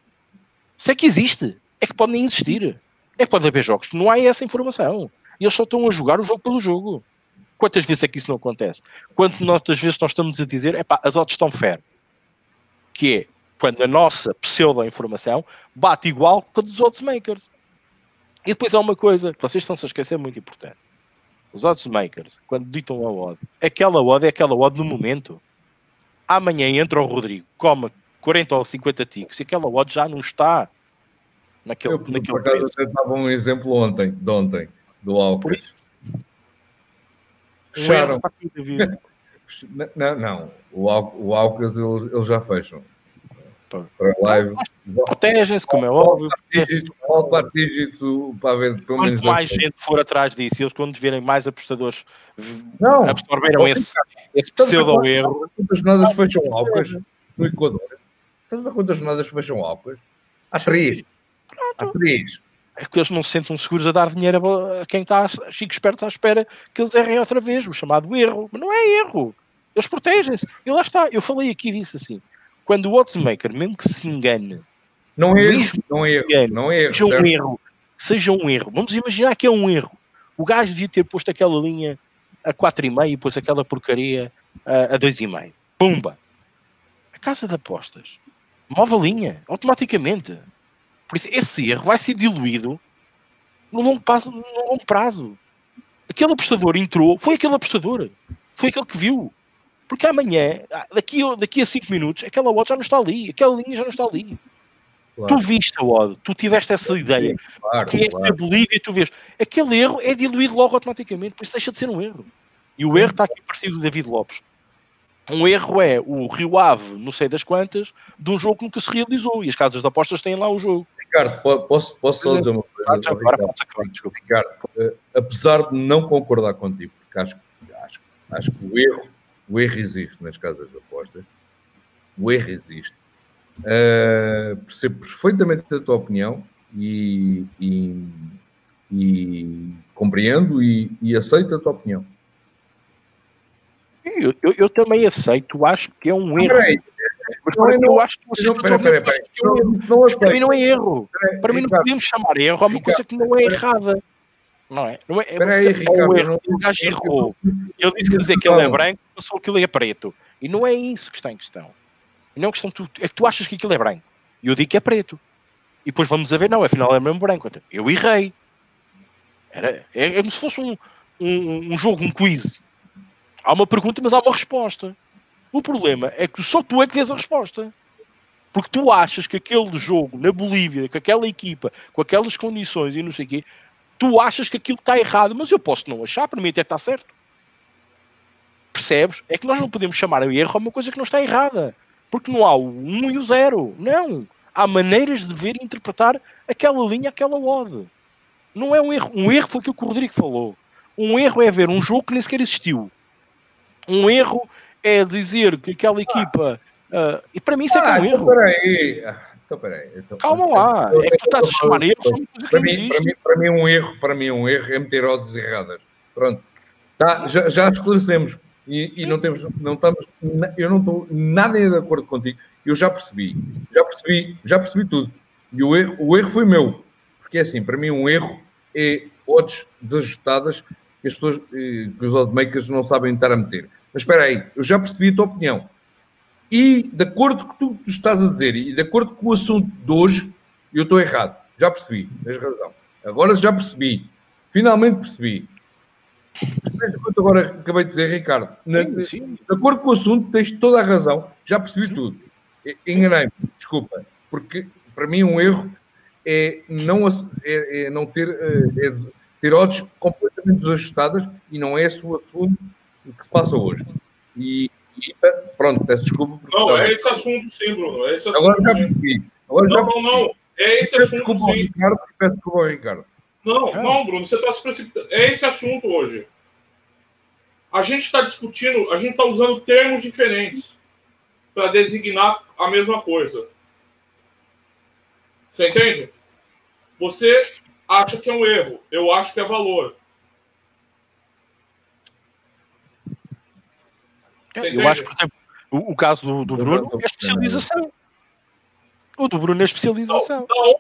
Se é que existe, é que podem existir. É que pode haver jogos que não há essa informação. E eles só estão a jogar o jogo pelo jogo. Quantas vezes é que isso não acontece? Quantas vezes nós estamos a dizer, epá, as odds estão fair. Que é, quando a nossa pseudo-informação bate igual com a dos odds makers. E depois há uma coisa que vocês estão-se a esquecer muito importante. Os odds makers, quando ditam a odd, aquela odd é aquela odd no momento. Amanhã entra o Rodrigo, come 40 ou 50 ticos e aquela odd já não está naquele, Eu, naquele por acaso, até estava um exemplo ontem, de ontem, do Alcas. Fecharam. Não, não. O, Al- o Alcas eles, eles já fecham. Para live. Protegem-se, como é óbvio. protegem-se. Volta a dígito para pelo menos Quanto mais dois- gente for atrás disso, eles quando tiverem mais apostadores Não. absorveram Não, esse, esse Estamos a pseudo falar- erro. Quantas jornadas fecham Alcas no Equador? Estamos a quantas jornadas fecham Alcas? Há três. Há três. É que eles não se sentam seguros a dar dinheiro a quem está chico espertos à espera que eles errem outra vez, o chamado erro. Mas não é erro. Eles protegem-se. E lá está. Eu falei aqui disso assim. Quando o oddsmaker, mesmo que se engane, Não é erro. Não é erro. engane, Não é erro. seja um certo? erro, seja um erro. Vamos imaginar que é um erro. O gajo devia ter posto aquela linha a 4,5 e pôs aquela porcaria a, a 2,5. Pumba! A casa de apostas move a linha automaticamente. Por isso, esse erro vai ser diluído no longo prazo. No longo prazo. Aquele apostador entrou, foi aquele apostador, foi aquele que viu. Porque amanhã, daqui, a- daqui a 5 minutos, aquela odd já não está ali, aquela linha já não está ali. Claro, Tu viste a odd, tu tiveste essa ideia, claro, que é a claro. Bolívia e tu vês, aquele erro é diluído logo automaticamente, por isso deixa de ser um erro. E o erro está aqui parecido do David Lopes. Um erro é o Rio Ave, não sei das quantas, de um jogo que nunca se realizou. E as casas de apostas têm lá o jogo. Ricardo, po- posso, posso só dizer uma coisa? Ah, agora Ricardo? podes acabar, desculpa. Ricardo, eh, apesar de não concordar contigo, porque acho, acho, acho que o erro, o erro existe nas casas de apostas, o erro existe. Eh, percebo perfeitamente a tua opinião e, e- e compreendo e, e aceito a tua opinião. Eu, eu- eu também aceito, acho que é um erro. Peraí, Mas não, eu acho que você não, peraí, peraí, peraí. que é um erro. Não, não para mim não é erro. Peraí, Para mim não podemos chamar erro a uma coisa que não é errada. Não é? Não é, é, Espera aí, é Ricardo, um erro. O gajo errou. Ele disse que dizer que ele é branco, passou aquilo é preto. E não é isso que está em questão. E não é questão tu, é que tu achas que aquilo é branco. E eu digo que é preto. E depois vamos a ver, não, afinal é mesmo branco. Eu errei. Era, é, é como se fosse um, um, um jogo, um quiz. Há uma pergunta, mas há uma resposta. O problema é que só tu é que tens a resposta. Porque tu achas que aquele jogo na Bolívia, com aquela equipa, com aquelas condições e não sei o quê, tu achas que aquilo está errado, mas eu posso não achar, para mim até está certo. Percebes? É que nós não podemos chamar o erro a uma coisa que não está errada. Porque não há o 1 e o 0. Não. Há maneiras de ver e interpretar aquela linha, aquela odd. Não é um erro. Um erro foi aquilo que o Rodrigo falou. Um erro é ver um jogo que nem sequer existiu. Um erro é dizer que aquela equipa. ah, e para mim isso é é um Ah, então erro. peraí. Ah, Então, peraí. Então, Calma lá. É que tu estás a chamar erro só uma coisa que Para mim, para, mim, para mim, um erro, para mim, um erro é meter odds erradas. Pronto. Tá, já, já esclarecemos. E, e não temos, não estamos, eu não estou nada de acordo contigo. Eu já percebi, já percebi, já percebi tudo. E o erro, o erro foi meu. Porque é assim, para mim, um erro é odds desajustadas que as pessoas, eh, que os oddmakers não sabem estar a meter. Mas espera aí, eu já percebi a tua opinião. E de acordo com o que tu, tu estás a dizer e de acordo com o assunto de hoje, eu estou errado. Já percebi, tens razão. Agora já percebi. Finalmente percebi. Mas o que eu agora acabei de dizer, Ricardo. Na- Sim, sim. de acordo com o assunto, tens toda a razão. Já percebi tudo. E- Enganei-me, desculpa. Porque para mim um erro é não, é, é não ter, eh, é ter odds completamente desajustadas e não é esse o assunto que se passa hoje. E, e, pronto, peço desculpa. Não, é esse assunto sim, Bruno. É esse assunto Agora já percebi. Agora já Não, não, percebi. não. É esse Peço assunto sim. Ricardo peço desculpa ao Ricardo. Não, É. não, Bruno, você está se precipitando. É esse assunto hoje. A gente está discutindo, a gente está usando termos diferentes para designar a mesma coisa. Você entende? Você acha que é um erro, eu acho que é valor. Eu entende? acho, por exemplo, o, o caso do, do Bruno é especialização. O do Bruno é especialização. Da onde,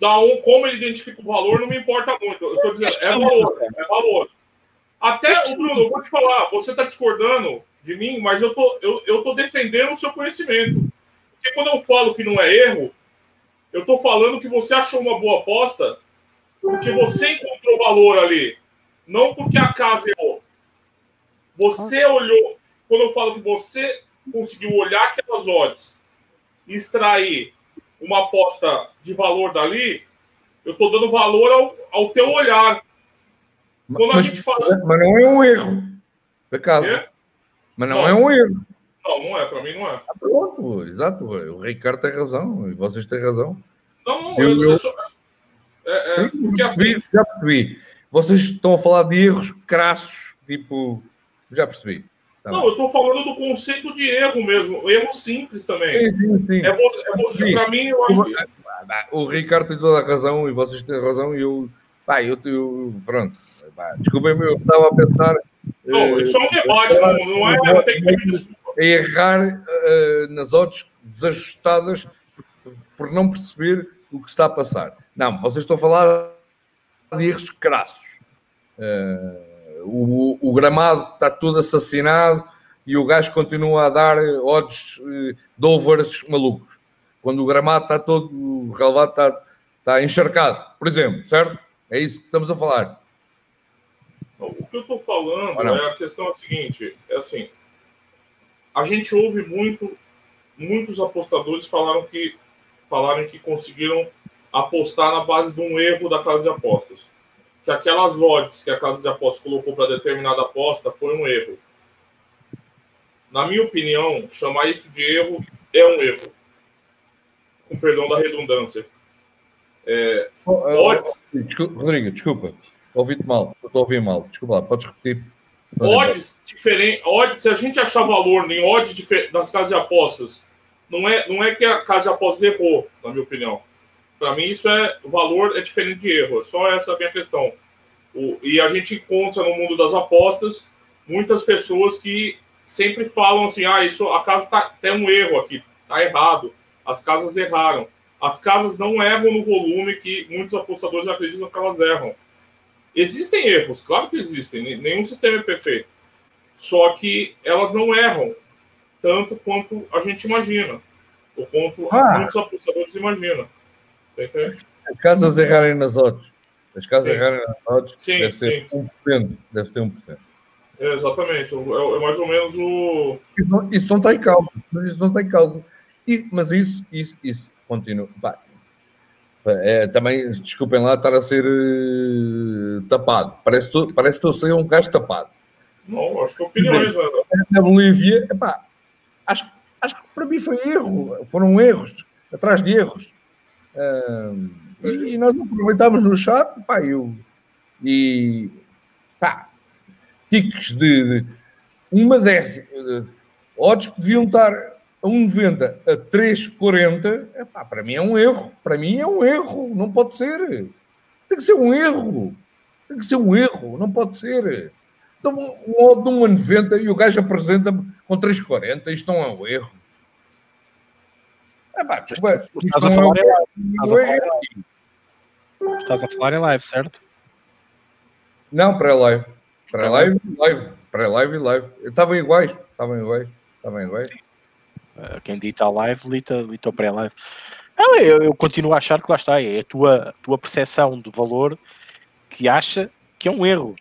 da onde, como ele identifica o valor, não me importa muito. Eu estou dizendo, é valor. É valor. Até, o Bruno, eu vou te falar, você está discordando de mim, mas eu tô, eu, eu tô defendendo o seu conhecimento. Porque quando eu falo que não é erro, eu tô falando que você achou uma boa aposta porque você encontrou valor ali. Não porque a casa errou. Você olhou. Quando eu falo que você conseguiu olhar aquelas odds e extrair uma aposta de valor dali, eu estou dando valor ao, ao teu olhar. Quando mas, a gente fala... mas não é um erro da casa. É? Mas não, não, é um erro. Não, não é, para mim não é. Ah, pronto, exato. O Ricardo tem razão e vocês têm razão. Não, não, eu, eu, eu só... é, é, porque assim... Já percebi. Vocês estão a falar de erros crassos, tipo. Já percebi. Tá não, bem. eu estou falando do conceito de erro mesmo, erro simples também. Sim, sim. É, é, para mim, eu acho que... O Ricardo tem toda a razão e vocês têm razão e eu. Pá, eu, eu pronto. Desculpem-me, eu estava a pensar. Não, isso é um debate, não, não é. Não tem que errar uh, nas odds desajustadas por não perceber o que está a passar. Não, vocês estão a falar de erros crassos. Uh, o, o, gramado está todo assassinado e o gajo continua a dar odds uh, de overs malucos. Quando o gramado está todo, o relevado está, está encharcado, por exemplo, certo? É isso que estamos a falar. O que eu estou falando é a questão é a seguinte: é assim, a gente ouve muito, muitos apostadores falaram que falaram que conseguiram apostar na base de um erro da casa de apostas. Que aquelas odds que a casa de apostas colocou para determinada aposta foi um erro. Na minha opinião, chamar isso de erro é um erro. Com perdão da redundância. É, odds... Rodrigo, desculpa. Ouvi-te mal. Estou a ouvir mal. Desculpa lá, podes repetir. Odds diferentes. Odds, se a gente achar valor em odds das casas de apostas, não é, não é que a casa de apostas errou, na minha opinião. Para mim, isso é valor é diferente de erro. É só essa a minha questão. O, e a gente encontra no mundo das apostas muitas pessoas que sempre falam assim: ah, isso a casa tá, tem um erro aqui, tá errado. As casas erraram. As casas não erram no volume que muitos apostadores acreditam que elas erram. Existem erros, claro que existem. Nenhum sistema é perfeito. Só que elas não erram tanto quanto a gente imagina. Ou quanto ah. muitos apostadores imaginam. As casas errarem nas odds. As casas sim. errarem nas odds sim, deve ser sim. 1%. Deve ser 1%. É, exatamente. É, é, mais ou menos o. Isso não, isso não tem causa. Mas isso não tem causa. E, mas isso, isso, isso continua. É, também, desculpem lá, estar a ser uh, tapado. Parece, parece que estou a ser um gajo tapado. Não, acho que opiniões. Né? Na Bolívia, epá, acho, acho que para mim foi erro. Foram erros, atrás de erros e, e, nós aproveitámos no chat, pá, eu, e pá, tiques de, de uma décima, odds que deviam estar a 1,90 a 3,40, pá, para mim é um erro, para mim é um erro, não pode ser. Tem que ser um erro, tem que ser um erro, não pode ser. Então, um odd de 1,90 e o gajo apresenta-me com 3,40, isto não é um erro. É, pá, desculpa, estás, a falar em live. Estás a falar em live, certo? Não, pré-live. Pré-live, live. Pré-live e live. Estavam iguais. Estavam iguais. Estavam iguais. Uh, quem dita live, lita, lita pré-live. Não, eu, eu, continuo a achar que lá está. É a tua, tua percepção de valor que acha que é um erro.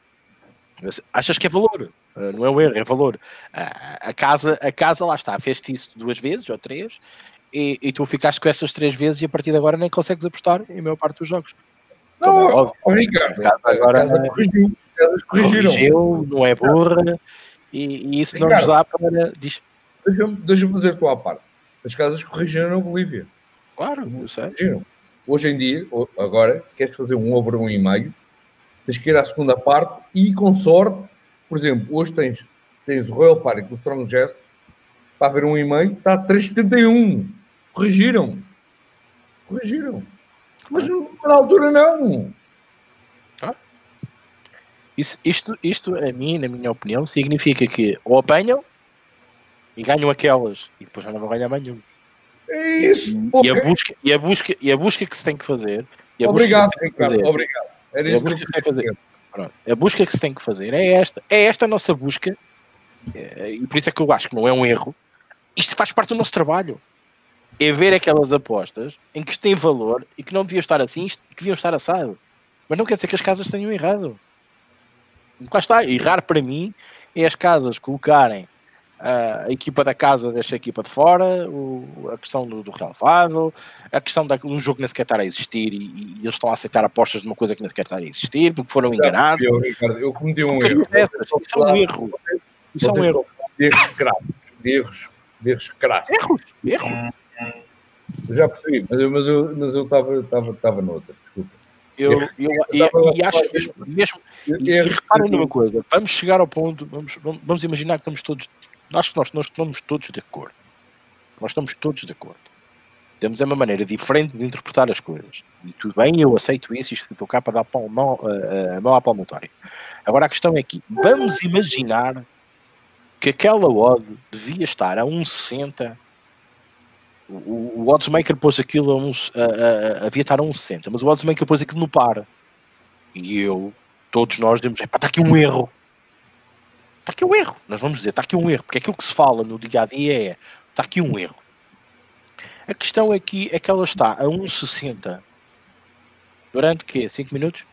Achas que é valor. Uh, não é um erro, é valor. A, casa, a casa lá está, fez-te isso duas vezes ou três e, e, tu ficaste com essas três vezes e a partir de agora nem consegues apostar em maior parte dos jogos. Não, é óbvio. Ricardo, agora corrigiu, corrigiu, não é burra e, e isso Ricardo, não nos dá para. Diz. Deixa-me deixa dizer a tua parte. As casas corrigiram na Bolívia. Claro, sei. Corrigiram. Hoje em dia, agora, queres fazer um over um e meio, tens que ir à segunda parte e com sorte, por exemplo, hoje tens, tens o Royal Party do Strong Jazz para ver um e meio, está a 3,71. Corrigiram. Corrigiram. Mas na altura não. Ah. Isso, isto, isto, a mim, na minha opinião, significa que ou apanham e ganham aquelas e depois já não vão ganhar mais nenhum. É isso. E, a busca, e, a busca, e a busca que se tem que fazer. obrigado, Ricardo. Fazer, obrigado. Era isso que eu fazer. Pronto. A busca que se tem que fazer é esta. É esta a nossa busca. É, e por isso é que eu acho que não é um erro. Isto faz parte do nosso trabalho. É ver aquelas apostas em que isto tem valor e que não deviam estar assim, que deviam estar assado. Mas não quer dizer que as casas tenham errado. Lá está. Errar para mim é as casas colocarem a equipa da casa deixa a equipa de fora, o, a questão do, do, relevado, a questão de um jogo que nem sequer está a existir e, e, eles estão a aceitar apostas de uma coisa que nem sequer está a existir porque foram enganados. Eu, Ricardo, eu cometi um erro. isso é um erro. Isso é um erro. Erros cravos. Erros. Erros cravos. Erros. Erros. Já percebi, mas eu, mas eu, mas eu estava, estava, estava noutra, desculpa. Eu, eu, eu, e, acho mesmo, mesmo e, e reparem numa coisa, vamos chegar ao ponto, vamos, vamos imaginar que estamos todos Acho que nós, nós estamos todos de acordo. Nós estamos todos de acordo. Temos uma maneira diferente de interpretar as coisas. E tudo bem, eu aceito isso e estou cá para dar a mão, a mão à palmatória. Agora a questão é aqui. Vamos imaginar que aquela odd devia estar a 1,60. O, o oddsmaker pôs aquilo a, uns, a, a, a, devia estar a 1,60, mas o oddsmaker pôs aquilo no par. E eu, todos nós, demos, está aqui um erro. Está aqui um erro. Nós vamos dizer, está aqui um erro, porque aquilo que se fala no dia a dia é está aqui um erro. A questão aqui é que ela está a 1,60 durante quê? 5 minutos?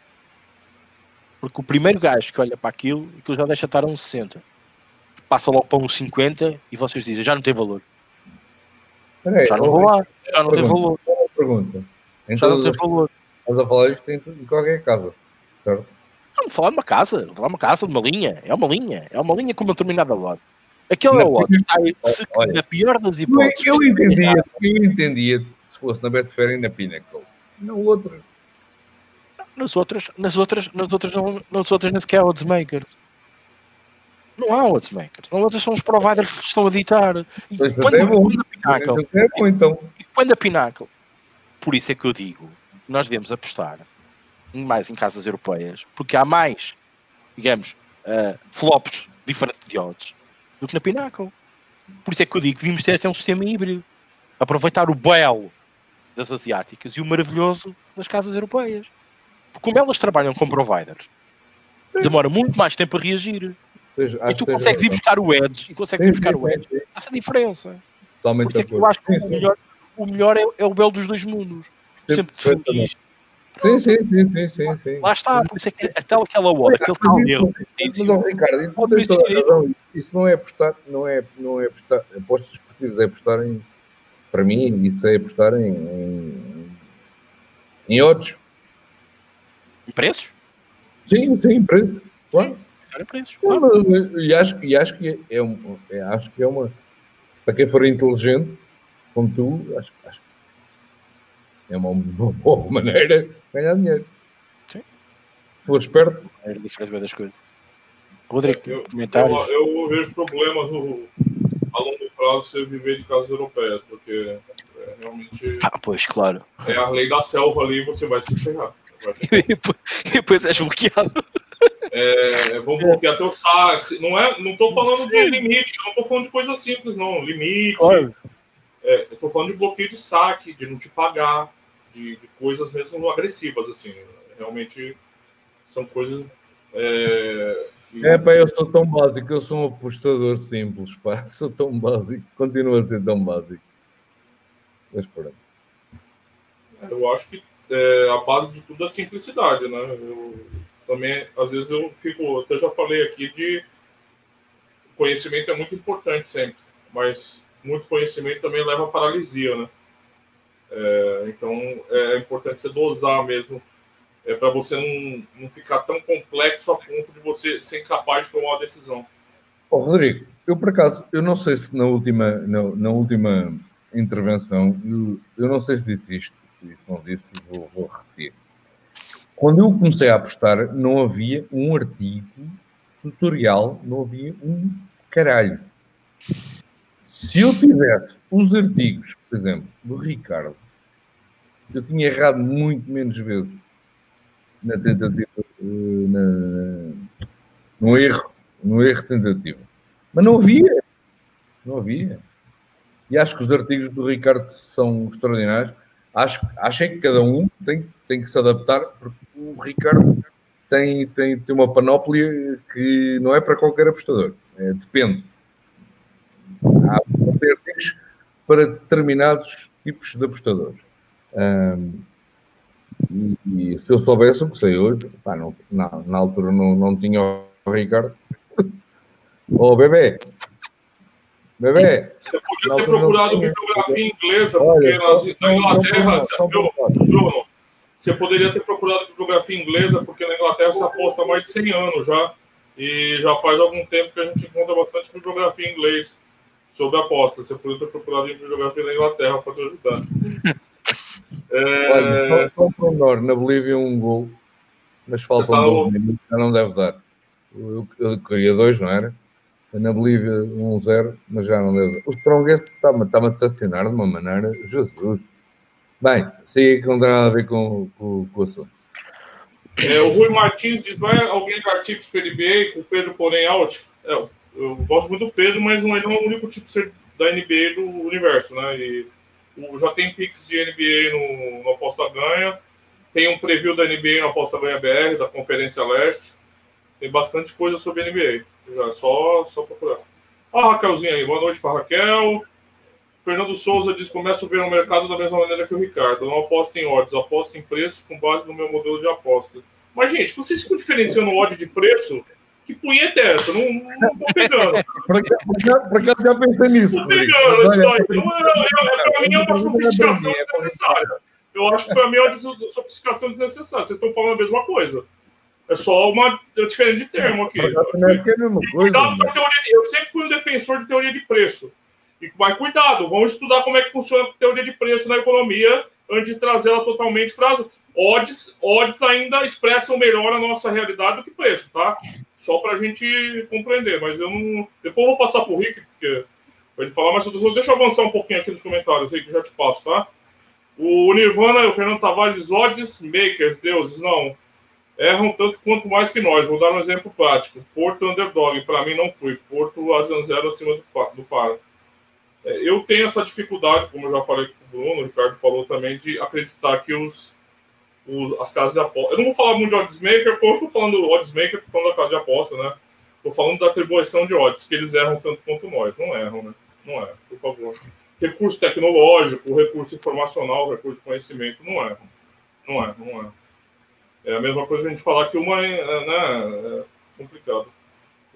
Porque o primeiro gajo que olha para aquilo, aquilo já deixa estar a 1,60. Passa logo para 1,50 e vocês dizem, já não tem valor. Peraí, já não vou lá, já não tem valor. Pergunta. já não tem valor. Estás a falar isto em qualquer casa, certo? Vamos falar de uma casa, falar uma casa, de uma linha. É uma linha, é uma linha com uma determinada lado. Aquele é o. Está na pior das hipóteses. Eu entendia, eu entendia se fosse na Betfair e na Pinnacle. Não outro. Nas outras, nas outras, nas outras, não, nas outras nem sequer há oddsmakers. Não há oddsmakers. Não outras são os providers que estão a ditar. E quando, é quando a Pinnacle, é bom, então. e quando a Pinnacle, por isso é que eu digo, nós devemos apostar mais em casas europeias, porque há mais, digamos, uh, flops diferentes de odds do que na Pinnacle. Por isso é que eu digo que devíamos ter até um sistema híbrido. Aproveitar o belo das asiáticas e o maravilhoso das casas europeias. Porque como elas trabalham com providers, demora muito mais tempo a reagir. Pois, e tu consegues ir buscar o Edge e consegues ir buscar o Edge. Essa diferença. Totalmente Por isso é que eu acho que o melhor, o melhor é, é o belo dos dois mundos. Sempre defendi isto. Sim, sim, sim, sim, sim. Lá está, por isso é que até aquela hora, aquele tal erro. Mas, Ricardo, razão. Isso não é apostar, não é, não é apostar, apostas esportivas, é apostar em, para mim, isso é apostar em, em, em odds. Em preços? Sim, sim, preços, claro. Claro. E acho, e acho que é, um, é, acho que é uma, para quem for inteligente, como tu, acho, acho é uma boa maneira de ganhar dinheiro. Sim. Se for esperto. É diferente das coisas. Rodrigo, eu, comentários. Eu, eu vejo problemas no, a longo prazo você viver de casas europeias, porque é, realmente. Ah, pois, claro. É a lei da selva ali e você vai se ferrar. e depois és bloqueado. É, vão bloquear teu saque. Não, é, não tô falando Sim. de limite, não tô falando de coisa simples, não. Limite. Claro. É, eu tô falando de bloqueio de saque, de não te pagar, de, de coisas mesmo agressivas, assim. Realmente são coisas. É, que... é, pá, eu sou tão básico, eu sou um apostador simples, pá. Sou tão básico, continuo a ser tão básico. Mas pronto. Eu acho que é, a base de tudo é a simplicidade, né? Eu, também, às vezes, eu fico. Até já falei aqui de. Conhecimento é muito importante sempre, mas muito conhecimento também leva à paralisia, né? É, então é importante você dosar mesmo, é, para você não, não ficar tão complexo a ponto de você ser incapaz de tomar uma decisão. Rodrigo, eu por acaso, eu não sei se na última, na, na última intervenção, eu, eu, não sei se disse isto, se não disse, vou, vou repetir. Quando eu comecei a apostar, não havia um artigo tutorial, não havia um caralho. Se eu tivesse os artigos, por exemplo, do Ricardo, eu tinha errado muito menos vezes na tentativa, na, no erro, no erro tentativa. Mas não havia. Não havia. E acho que os artigos do Ricardo são extraordinários. Acho, achei que cada um tem, tem que se adaptar, porque o Ricardo tem, tem, tem uma panóplia que não é para qualquer apostador. É, depende. Há vertentes para determinados tipos de apostadores. Um, e, e, se eu soubesse o que sei hoje, pá, não, na, na altura não, não tinha o Ricardo. Ô, oh, bebê, Bebê. Você podia ter procurado bibliografia inglesa, porque na, na Inglaterra, Bruno, você poderia ter procurado bibliografia inglesa, porque na Inglaterra se aposta há mais de 100 anos já. E já faz algum tempo que a gente encontra bastante bibliografia em inglês sobre apostas. Você poderia ter procurado bibliografia na Inglaterra para te ajudar. é... Olha, na Bolívia um gol, mas falta um tá gol, já não deve dar. Eu, eu queria dois, não era? Na Bolívia 1-0, mas já não deve dar. O Strongest está-me está a estacionar de uma maneira, Jesus. Bem, sei que não tem nada a ver com, com, com o assunto. É, o Rui Martins diz: vai alguém dar tips para NBA com o Pedro, porém, out? É, eu gosto muito do Pedro, mas não, não é o único tipo da NBA do universo, né? E o, já tem picks de NBA no, no Aposta Ganha, tem um preview da NBA no Aposta Ganha BR, da Conferência Leste. Tem bastante coisa sobre NBA. Já, só, só procurar. Ó, a Raquelzinha aí, boa noite para Raquel. Fernando Souza diz: começa a ver o mercado da mesma maneira que o Ricardo. Não aposto em odds, aposto em preços com base no meu modelo de aposta. Mas, gente, vocês ficam diferenciando o odd de preço? Que punheta é essa? Não, não tô pegando. Por que já pensei nisso? Tô pegando isso aí. Então, é, é, pra mim é uma sofisticação desnecessária. Eu acho que pra mim é uma sofisticação desnecessária. Vocês estão falando a mesma coisa. É só uma diferente de termo aqui. A teoria. Eu sempre fui um defensor de teoria de preço. Mas cuidado, vamos estudar como é que funciona a teoria de preço na economia antes de trazê-la totalmente para odds. Odds ainda expressam melhor a nossa realidade do que preço, tá? Só para a gente compreender. Mas eu não. Depois eu vou passar para o Rick, porque ele falar, mas deixa eu avançar um pouquinho aqui nos comentários, aí que já te passo, tá? O Nirvana, o Fernando Tavares, odds makers, deuses, não. Erram tanto quanto mais que nós. Vou dar um exemplo prático. Porto Underdog, para mim não foi. Porto Azan zero acima do, do. É, eu tenho essa dificuldade, como eu já falei com o Bruno, o Ricardo falou também, de acreditar que os, os as casas de aposta. Eu não vou falar muito de oddsmaker, como eu estou falando do oddsmaker, estou falando da casa de aposta, né? Estou falando da atribuição de odds, que eles erram tanto quanto nós. Não erram, né? Não é, por favor. Recurso tecnológico, recurso informacional, recurso de conhecimento, não erram. Não é, não é. É a mesma coisa que a gente falar que uma é, né, é complicado.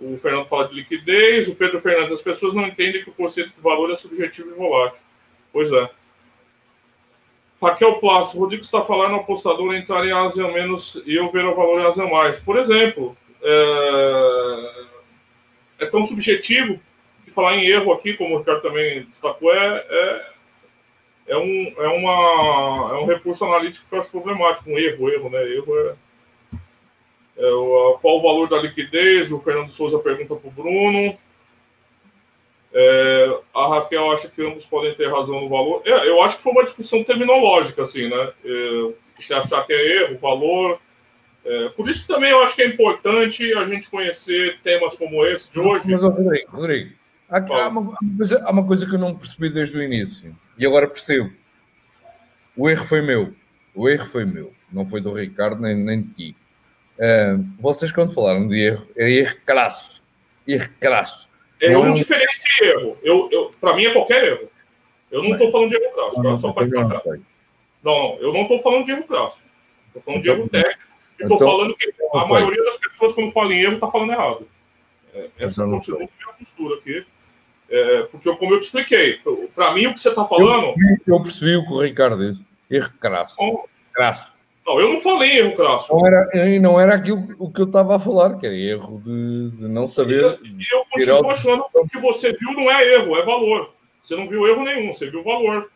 O Fernando fala de liquidez, o Pedro Fernandes, as pessoas não entendem que o conceito de valor é subjetivo e volátil. Pois é. Raquel Plasso, o Rodrigo está falando apostador entrar em Ásia menos e eu ver o valor em Ásia mais. Por exemplo, é... é, tão subjetivo que falar em erro aqui, como o Ricardo também destacou, é, é, é, um, é, uma, é um recurso analítico que eu acho problemático. Um erro, erro, né? Erro é, qual o valor da liquidez? O Fernando Souza pergunta para o Bruno. É, a Raquel acha que ambos podem ter razão no valor. É, eu acho que foi uma discussão terminológica, assim, né? É, você achar que é erro, valor. É, por isso também eu acho que é importante a gente conhecer temas como esse de hoje. Mas, Rodrigo, Rodrigo há, há, uma, coisa, há uma coisa que eu não percebi desde o início e agora percebo. O erro foi meu. O erro foi meu. Não foi do Ricardo nem, nem de ti. Uh, vocês, quando falaram de erro, é erro crasso. Erro crasso. É, eu não, é erro. Eu, eu, para mim é qualquer erro. Eu não estou falando de erro crasso, tá? só para destacar. Não, não, eu não estou falando de erro crasso. Estou falando de erro então, técnico. E estou então, falando que a maioria das pessoas, quando falam em erro, está falando errado. É, essa então, continua a minha postura aqui. É, porque, como eu te expliquei, para mim o que você está falando. Eu, eu, percebi o que o Ricardo disse. Erro crasso. Bom, crasso. Não, eu não falei erro crasso. Não era, não era aquilo o que eu estava a falar, que era erro de, de não saber. E eu, continuo achando que o que você viu não é erro, é valor. Você não viu erro nenhum, você viu valor.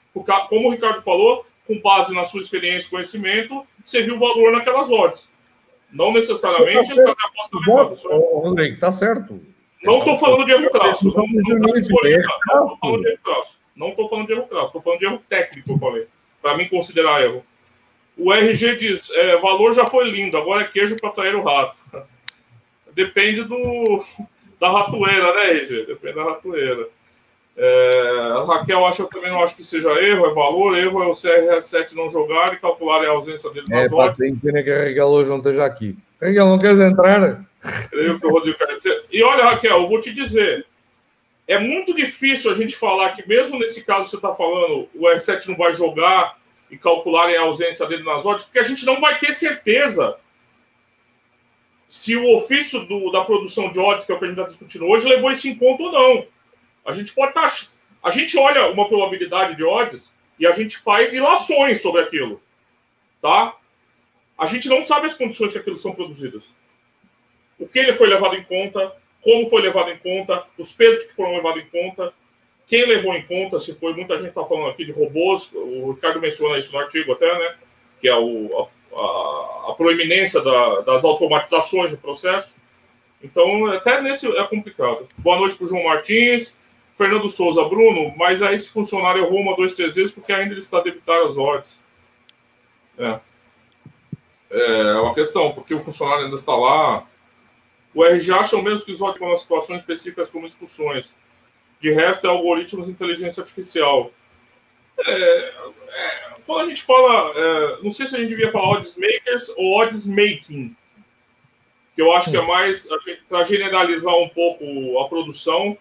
Como o Ricardo falou, com base na sua experiência e conhecimento, você viu valor naquelas odds. Não necessariamente ele está apostando Rodrigo, está certo. Não estou falando de erro crasso. Não estou falando de erro crasso. Não estou falando de erro crasso. Estou falando de erro técnico, eu falei. Para mim considerar erro. O RG diz: é, valor já foi lindo, agora é queijo para trair o rato. Depende do, da ratoeira, né, RG? Depende da ratoeira. É, a Raquel acha, eu também não acho que seja erro, é valor. Erro é o CRS7 não jogar e calcular a ausência dele é, nas odds. É, pena que a Raquel hoje não esteja aqui. Raquel, não queres entrar? Creio que o Rodrigo quer dizer. E olha, Raquel, eu vou te dizer. É muito difícil a gente falar que, mesmo nesse caso você está falando, o R7 não vai jogar e calcularem a ausência dele nas odds, porque a gente não vai ter certeza se o ofício do, da produção de odds, que é o que a gente está discutindo hoje, levou isso em conta ou não. A gente pode estar. Tá, a gente olha uma probabilidade de odds e a gente faz ilações sobre aquilo. Tá? A gente não sabe as condições que aquilo são produzidas. O que ele foi levado em conta, como foi levado em conta, os pesos que foram levados em conta, quem levou em conta, se foi, muita gente está falando aqui de robôs, o Ricardo menciona isso no artigo até, né? Que é o, a, a proeminência da, das automatizações do processo. Então, até nesse é complicado. Boa noite para o João Martins. Fernando Souza, Bruno, mas aí esse funcionário errou uma, dois, três vezes porque ainda ele está debitando as ordens. É. é uma questão, porque o funcionário ainda está lá. O RG acha o mesmo que os ótimos nas situações específicas como expulsões. De resto, é algoritmos de inteligência artificial. É, é, quando a gente fala, é, não sei se a gente devia falar odds makers ou odds making, que eu acho que é mais para generalizar um pouco a produção,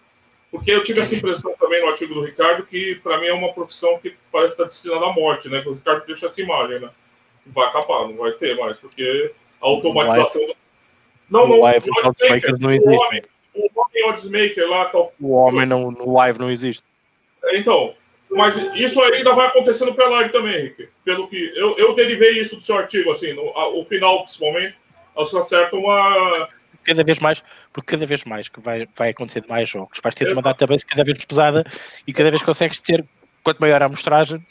porque eu tive essa impressão também no artigo do Ricardo que para mim é uma profissão que parece estar destinada à morte, né? Que o Ricardo deixa essa imagem, né? Vai acabar, não vai ter mais, porque a automatização. Não, não, live, não, odds makers não existe o homem oddsmaker lá. Tá... O homem não, no live não existe. Então, mas isso ainda vai acontecer no pré-live também, Henrique. Pelo que eu, eu derivei isso do seu artigo, assim, no a, o final principalmente, você acerta uma. Cada vez mais, porque cada vez mais que vai, vai acontecer mais jogos, vais ter Exato. uma database cada vez mais pesada e cada vez consegues ter, quanto maior a amostragem,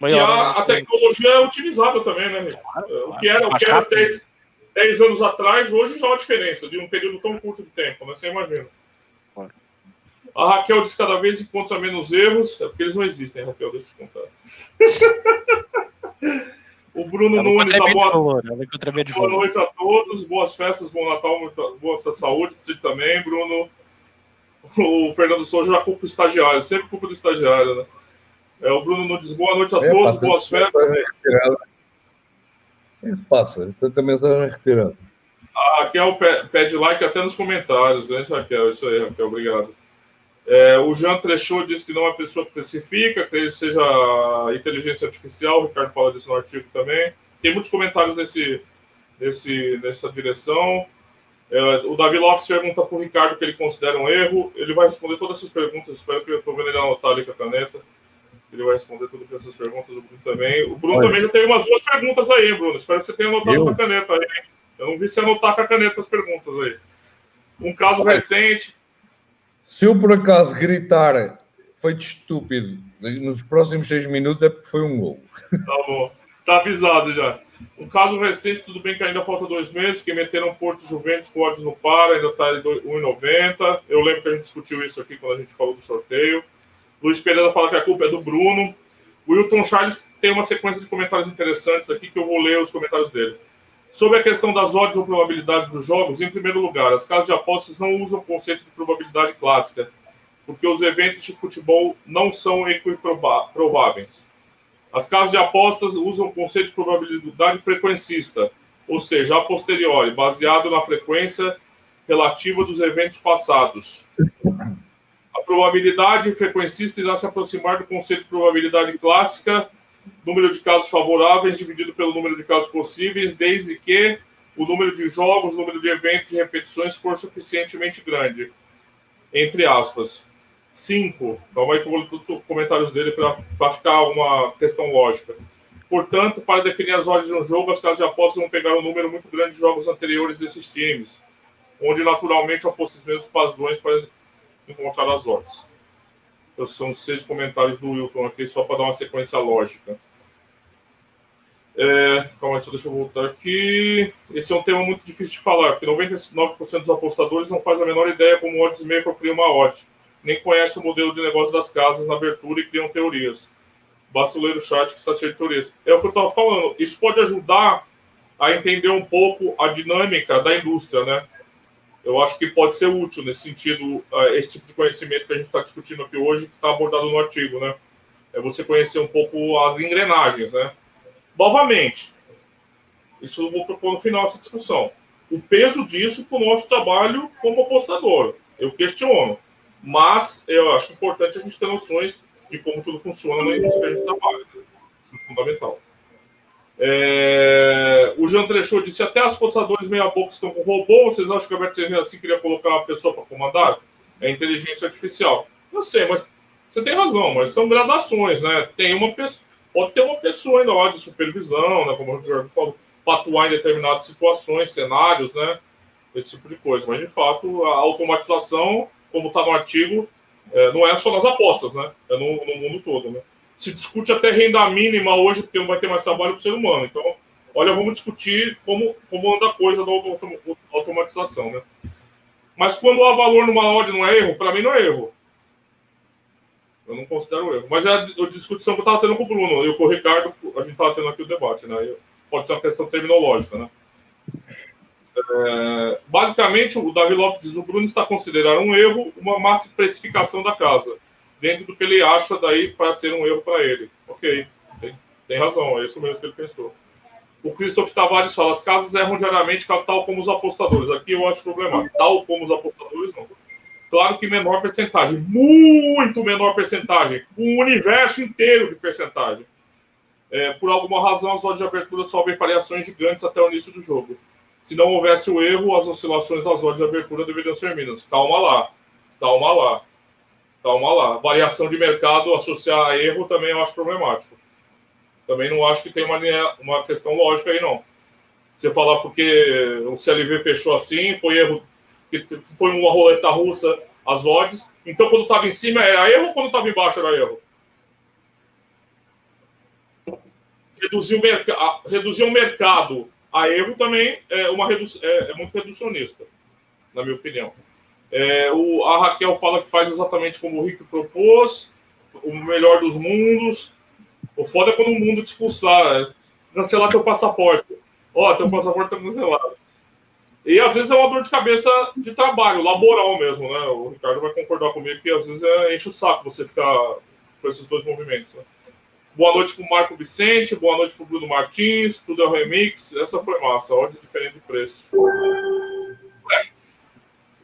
maior. E a, a tecnologia é otimizada também, né? Claro, o que era, o que era 10, 10 anos atrás, hoje já há uma diferença de um período tão curto de tempo, né? Você imagina. A Raquel diz que cada vez encontra menos erros. É porque eles não existem, Raquel, deixa eu te contar. o Bruno Nunes da boa... Valor, boa noite a todos, boas festas, bom Natal, muita... boa saúde para ti também, Bruno. O Fernando Souza já culpa o estagiário, sempre culpa do estagiário, né? É, o Bruno Nunes, boa noite a é, todos, boas festas. Isso passa, tanta mensagem retirada. A Raquel pede like até nos comentários, grande Raquel, isso aí, Raquel, obrigado. É, o Jean Trechot disse que não é pessoa que especifica, que seja inteligência artificial, o Ricardo fala disso no artigo também. Tem muitos comentários nesse, nesse, nessa direção. É, o Davi Lopes pergunta para o Ricardo que ele considera um erro. Ele vai responder todas essas perguntas, espero que eu estou vendo ele anotar ali com a caneta. Ele vai responder todas essas perguntas, o Bruno também. O Bruno Olha. também já tem umas duas perguntas aí, Bruno. Espero que você tenha anotado eu? com a caneta aí. Eu não vi você anotar com a caneta as perguntas aí. Um caso Olha. recente. Se eu por acaso gritar feito estúpido nos próximos seis minutos é porque foi um gol. Tá bom. Tá avisado já. Um caso recente, tudo bem que ainda falta dois meses, que meteram Porto Juventus com odds no par, ainda está em 1,90. Eu lembro que a gente discutiu isso aqui quando a gente falou do sorteio. Luiz Pereira fala que a culpa é do Bruno. O Wilton Charles tem uma sequência de comentários interessantes aqui que eu vou ler os comentários dele. Sobre a questão das odds ou probabilidades dos jogos, em primeiro lugar, as casas de apostas não usam o conceito de probabilidade clássica, porque os eventos de futebol não são equiprováveis. As casas de apostas usam o conceito de probabilidade frequencista, ou seja, a posteriori, baseado na frequência relativa dos eventos passados probabilidade frequencista irá se aproximar do conceito de probabilidade clássica, número de casos favoráveis dividido pelo número de casos possíveis, desde que o número de jogos, o número de eventos e repetições for suficientemente grande. Entre aspas. 5. Calma aí que eu vou ler todos os comentários dele para ficar uma questão lógica. Portanto, para definir as ordens de um jogo, as casas de apostas vão pegar um número muito grande de jogos anteriores desses times, onde naturalmente há os padrões para encontrar as odds. Então, são seis comentários do Wilton aqui, só para dar uma sequência lógica. É, calma aí, só deixa eu voltar aqui. Esse é um tema muito difícil de falar, porque 99% dos apostadores não faz a menor ideia como o odds maker cria uma odd. Nem conhece o modelo de negócio das casas na abertura e criam teorias. Basta ler o chat que está cheio de teorias. É o que eu estava falando. Isso pode ajudar a entender um pouco a dinâmica da indústria, né? Eu acho que pode ser útil nesse sentido, uh, esse tipo de conhecimento que a gente está discutindo aqui hoje, que está abordado no artigo, né? É você conhecer um pouco as engrenagens, né? Novamente, isso eu vou propor no final dessa discussão. O peso disso para o nosso trabalho como apostador. Eu questiono. Mas eu acho importante a gente ter noções de como tudo funciona na indústria gente trabalha. Né? Isso é fundamental. É... O Jean Trechot disse: até os apostadores meia-boca estão com robô. Vocês acham que a Bertrand assim queria colocar uma pessoa para comandar? É inteligência artificial. Não sei, mas você tem razão, mas são gradações, né? Tem uma pessoa, pode ter uma pessoa ainda lá de supervisão, né? Como para atuar em determinadas situações, cenários, né? Esse tipo de coisa. Mas de fato, a automatização, como está no artigo, é, não é só nas apostas, né? É no, no mundo todo, né? Se discute até renda mínima hoje, porque não vai ter mais trabalho para o ser humano. Então, olha, vamos discutir como, como anda a coisa da automatização, né? Mas quando há valor numa ordem não é erro, para mim não é erro. Eu não considero erro. Mas é a discussão que eu estava tendo com o Bruno e com o Ricardo, a gente estava tendo aqui o debate, né? Pode ser uma questão terminológica, né? É, basicamente, o Davi Lopes diz: o Bruno está considerando um erro uma massa precificação da casa dentro do que ele acha daí para ser um erro para ele. Ok, tem, tem, razão, é isso mesmo que ele pensou. O Christoph Tavares fala: as casas erram diariamente, tal como os apostadores. Aqui eu acho problemático. Tal como os apostadores, não. Claro que menor percentagem, muito menor percentagem, um universo inteiro de percentagem. É, por alguma razão, as odds de abertura sobem variações gigantes até o início do jogo. Se não houvesse o erro, as oscilações das odds de abertura deveriam ser mínimas. Calma lá, calma lá. Calma lá. Variação de mercado associar a erro também eu acho problemático. Também não acho que tem uma, uma questão lógica aí, não. Você falar porque o CLV fechou assim, foi erro, foi uma roleta russa, as odds. Então, quando estava em cima era erro quando estava embaixo era erro? Reduzir o, reduzir o mercado a erro também é, uma redu é, é muito reducionista, na minha opinião. É, o, a Raquel fala que faz exatamente como o Rick propôs, o melhor dos mundos. O foda é quando o mundo te expulsar, é cancelar teu passaporte. Ó, teu passaporte tá cancelado. E às vezes é uma dor de cabeça de trabalho, laboral mesmo, né? O Ricardo vai concordar comigo que às vezes é, enche o saco você ficar com esses dois movimentos. Né? Boa noite pro Marco Vicente, boa noite pro Bruno Martins, tudo é remix. Essa foi massa, ordem diferente de preço.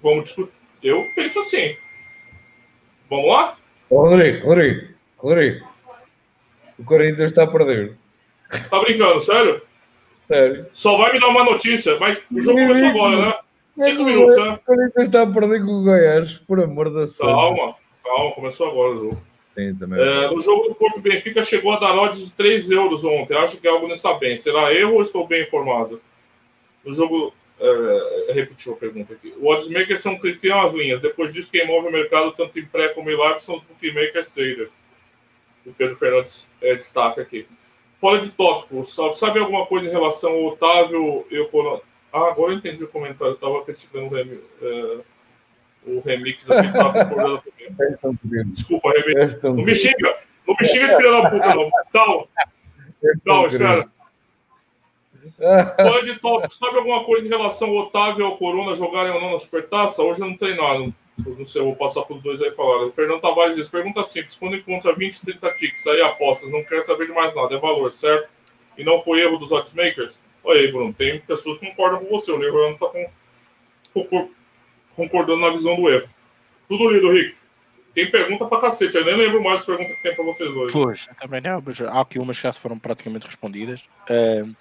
É vamos discutir. Eu penso assim. Vamos lá? Rodrigo, Rodrigo, Rodrigo. O Corinthians está a perder. Tá brincando, sério? Sério. Só vai me dar uma notícia, mas o jogo começou agora, né? Cinco minutos, né? O Corinthians está a perder com o Goiás, por amor da sorte. Calma, calma, começou agora o jogo. Sim, também. É, no jogo do Porto Benfica chegou a dar odds de 3 euros ontem. Acho que algo não está bem. Será erro ou estou bem informado? No jogo Uh, repetiu a pergunta aqui. O oddsmakers são que criam as linhas. Depois disso, quem move o mercado, tanto em pré como em live, são os bookmakers traders. O Pedro Fernandes é, destaca aqui. Fora de tópico, sabe alguma coisa em relação ao Otávio e o Ah, agora eu entendi o comentário. Eu estava criticando o, remi... uh, o remix aqui. Desculpa, remix. Não me xinga! Não me xinga de filha da puta, não. Calma, espera. Pode top, sabe alguma coisa em relação ao Otávio e ao Corona jogarem ou não na Supertaça? Hoje eu não treinaram. Não sei, eu vou passar para os dois aí falar. O Fernando Tavares diz: pergunta simples. Quando encontra 20, 30 ticks, aí apostas, não quer saber de mais nada, é valor, certo? E não foi erro dos oddsmakers? Olha aí, Bruno, tem pessoas que concordam com você. O Leandro está com, com, concordando na visão do erro. Tudo lido, Rick. Tem pergunta pra cacete, eu nem lembro mais as perguntas que tem pra vocês dois. Pois, também não, mas há aqui umas que já foram praticamente respondidas. Uh,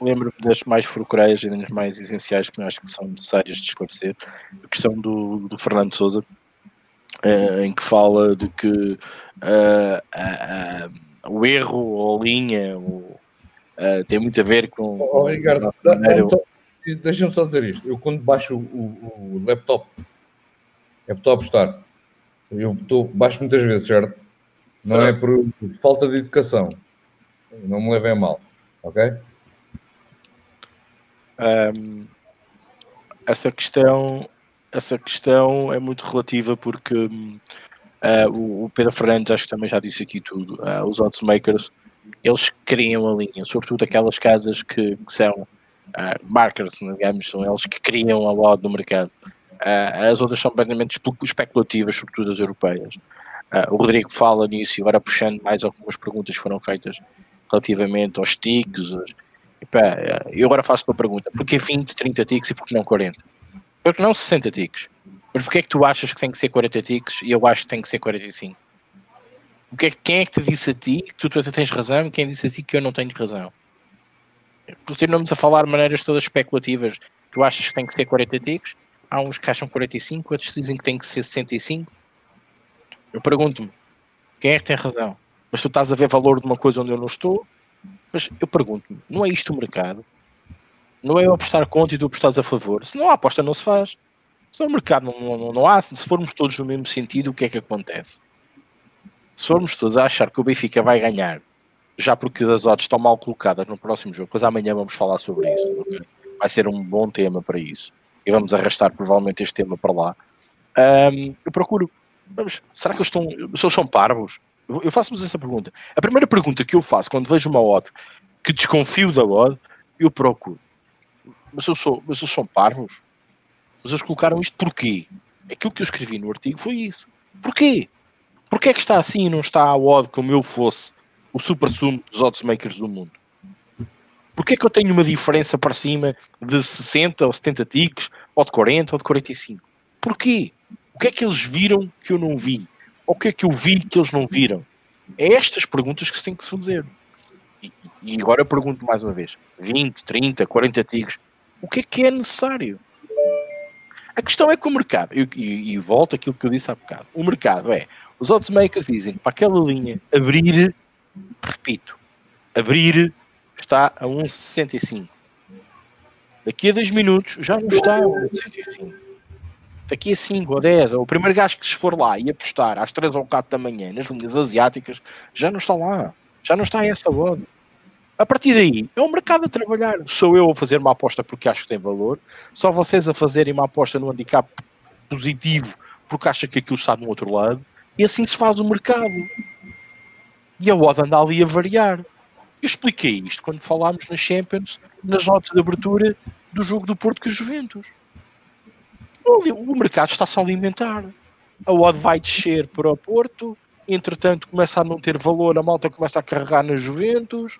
lembro-me das mais furucreias e das mais essenciais que acho que são necessárias de esclarecer. A questão do, do Fernando Souza, uh, em que fala de que uh, uh, o ou a linha ou, tem muito a ver com. Oh, Ricardo, maneira... deixa-me só dizer isto. Eu, quando baixo o, o, laptop, laptop estar, eu estou baixo muitas vezes, certo? Não certo. é por falta de educação. Não me levem mal, ok? Um, essa questão essa questão é muito relativa porque uh, o, Pedro Fernandes acho que também já disse aqui tudo uh, os oddsmakers eles criam a linha sobretudo aquelas casas que, que são Uh, markers, digamos, são eles que criam a odd no mercado. As outras são completamente especulativas, sobretudo as europeias. O Rodrigo fala nisso agora puxando mais algumas perguntas que foram feitas relativamente aos ticks. eu agora faço uma pergunta: porquê 20, 30 ticks e porquê não 40? Porque não 60 ticks? Mas porquê é que tu achas que tem que ser 40 ticks e eu acho que tem que ser 45? O que é, quem é que te disse a ti que tu, tu tens razão e quem disse a ti que eu não tenho razão? Continuamos a falar de maneiras todas especulativas. Tu achas que tem que ser 40 ticks? Há uns que acham 45, outros dizem que tem que ser 65. Eu pergunto-me, quem é que tem razão? Mas tu estás a ver valor de uma coisa onde eu não estou? Mas eu pergunto-me, não é isto o mercado? Não é eu apostar contra e tu apostares a favor? Se não há aposta, não se faz. Se o mercado não, não, não há, se formos todos no mesmo sentido, o que é que acontece? Se formos todos a achar que o Benfica vai ganhar, já porque as odds estão mal colocadas no próximo jogo, pois amanhã vamos falar sobre isso. Vai ser um bom tema para isso. E vamos arrastar provavelmente este tema para lá. Um, eu procuro. Será que eles estão. Se eles são parvos? Eu faço-vos essa pergunta. A primeira pergunta que eu faço quando vejo uma odd que desconfio da odd, eu procuro. Mas eu sou, mas eles são parvos? Mas eles colocaram isto porquê? Aquilo que eu escrevi no artigo foi isso. Porquê? Porquê é que está assim e não está a odd como eu fosse o super sumo dos odds makers do mundo? Porquê é que eu tenho uma diferença para cima de 60 ou 70 ticks, ou de 40 ou de 45? Porquê? O que é que eles viram que eu não vi? Ou o que é que eu vi que eles não viram? É estas perguntas que se tem que se fazer. E, e agora eu pergunto mais uma vez: 20, 30, 40 ticks, o que é que é necessário? A questão é que o mercado, e, e, e volto àquilo que eu disse há bocado, o mercado é, os odds makers dizem para aquela linha abrir, repito, abrir está a 1,65. Daqui a 2 minutos já não está a 1,65. Daqui a 5 ou 10, o primeiro gajo que se for lá e apostar às 3 ou 4 da manhã nas linhas asiáticas, já não está lá. Já não está essa odd. A partir daí, é o mercado a trabalhar. Sou eu a fazer uma aposta porque acho que tem valor. Só vocês a fazerem uma aposta no handicap positivo porque acham que aquilo está do outro lado. E assim se faz o mercado. E a odd anda ali a variar. Eu expliquei isto quando falámos nas Champions, nas notas de abertura do jogo do Porto com os Juventus. O mercado está-se a alimentar. A odd vai descer para o Porto, entretanto começa a não ter valor, a malta começa a carregar nas Juventus,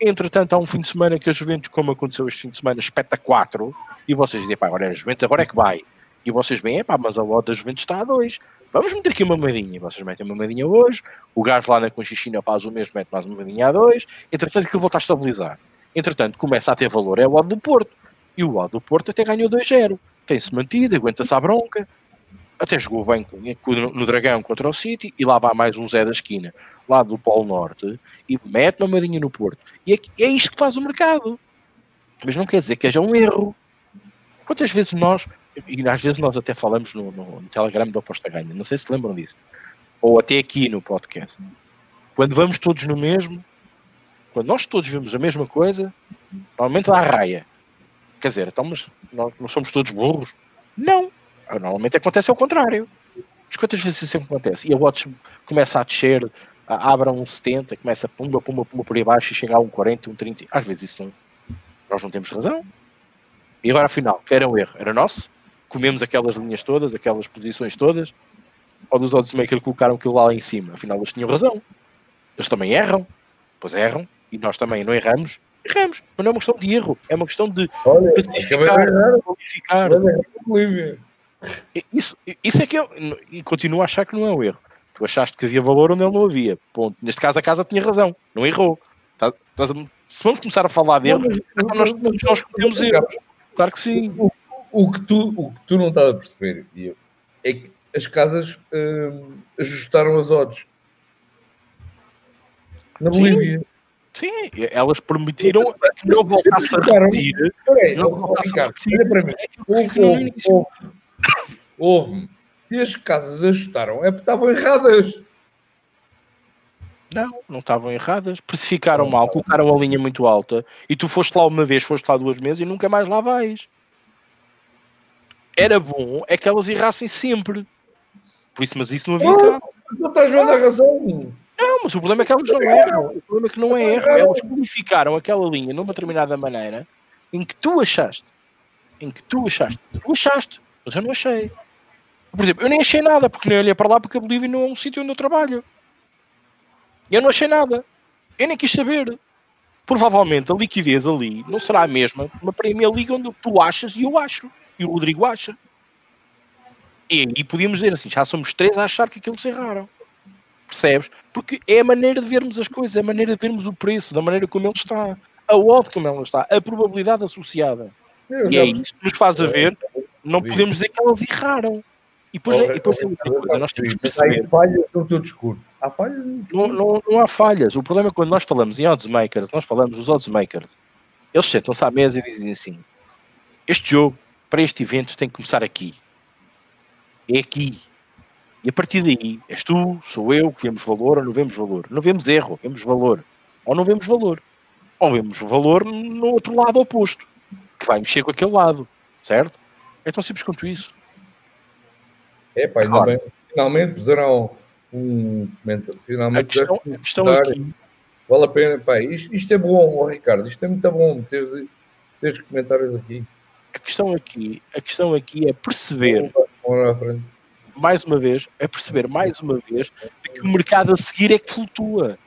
Entretanto, há um fim de semana que a Juventus, como aconteceu este fim de semana, espeta 4, e vocês dizem, pá, agora é a Juventus, agora é que vai. E vocês veem, pá, mas a loja da Juventus está a 2. Vamos meter aqui uma moedinha. E vocês metem uma moedinha hoje, o gajo lá na Conchichina faz o mesmo, mete mais uma moedinha a 2. Entretanto, aquilo volta a estabilizar. Entretanto, começa a ter valor, é o lado do Porto. E o lado do Porto até ganhou 2-0. Tem-se mantido, aguenta-se a bronca. Até jogou bem no Dragão contra o City e lá vai mais um Zé da esquina, lá do Polo Norte, e mete uma marinha no Porto. E é, é isto que faz o mercado. Mas não quer dizer que haja um erro. Quantas vezes nós, e às vezes nós até falamos no, no, no Telegram da Aposta Ganha, não sei se lembram disso, ou até aqui no podcast, quando vamos todos no mesmo, quando nós todos vemos a mesma coisa, normalmente a raia. Quer dizer, então, mas nós não somos todos burros? Não. Normalmente acontece ao contrário. Mas quantas vezes isso acontece? E a Watch começa a descer, abre a um 70, começa pumba, pumba, pumba por aí baixo e chega a um 40, um 30. Às vezes isso não. Nós não temos razão. E agora, afinal, que era um erro? Era nosso? Comemos aquelas linhas todas, aquelas posições todas? Ou dos odds maker colocaram aquilo lá em cima? Afinal, eles tinham razão. Eles também erram. Pois erram. E nós também não erramos. Erramos. Mas não é uma questão de erro. É uma questão de Olha, especificar, qualificar. Isso, isso é que eu e continuo a achar que não é um erro. Tu achaste que havia valor onde ele não havia. Ponto. Neste caso, a casa tinha razão, não errou. Tá, tá, se vamos começar a falar dele, então nós, nós cometemos erros. Claro que sim. O, o, que tu, o que tu não estás a perceber é que as casas hum, ajustaram as odds na Bolívia. Sim, elas permitiram que não voltasse a repetir. Não voltasse a repetir. Olha para mim. Houve. Se as casas ajustaram, é porque estavam erradas. Não, não estavam erradas. Precificaram mal, colocaram a linha muito alta e tu foste lá uma vez, foste lá duas vezes e nunca mais lá vais. Era bom é que elas errassem sempre. Por isso, mas isso não havia cá. Não estás vendo a razão. Não, mas o problema é que elas não erram. O problema é que não é erro. Elas qualificaram aquela linha de uma determinada maneira em que tu achaste, em que tu achaste, tu achaste, mas eu não achei. Por exemplo, eu nem achei nada, porque nem olhei para lá porque a Bolívia não é um sítio onde eu trabalho. Eu não achei nada. Eu nem quis saber. Provavelmente a liquidez ali não será a mesma uma Premier League onde tu achas e eu acho. E o Rodrigo acha. E aí podíamos dizer assim, já somos três a achar que aquilo se erraram. Percebes? Porque é a maneira de vermos as coisas, é a maneira de vermos o preço, da maneira como ele está, a odd como ela está, a probabilidade associada. Eu e é isso que nos faz a ver, não podemos dizer que elas erraram. E depois, é, e depois é outra coisa, nós temos que perceber. Há falhas no teu discurso. Há falhas. Não, não, não há falhas. O problema é quando nós falamos em oddsmakers, nós falamos os oddsmakers, eles sentam-se à mesa e dizem assim: este jogo, para este evento, tem que começar aqui. É aqui. E a partir daí, és tu, sou eu, que vemos valor ou não vemos valor. Não vemos erro, vemos valor. Ou não vemos valor. Ou vemos valor no outro lado oposto, que vai mexer com aquele lado. Certo? É tão simples quanto isso. É, pá, ainda bem. Finalmente puseram um comentário. Finalmente a questão, a questão aqui. Vale a pena, pá. Isto, isto é bom, oh, Ricardo. Isto é muito bom ter, ter comentários aqui. A questão aqui, a questão aqui é perceber. Mais uma vez, é perceber mais uma vez que o mercado a seguir é que flutua.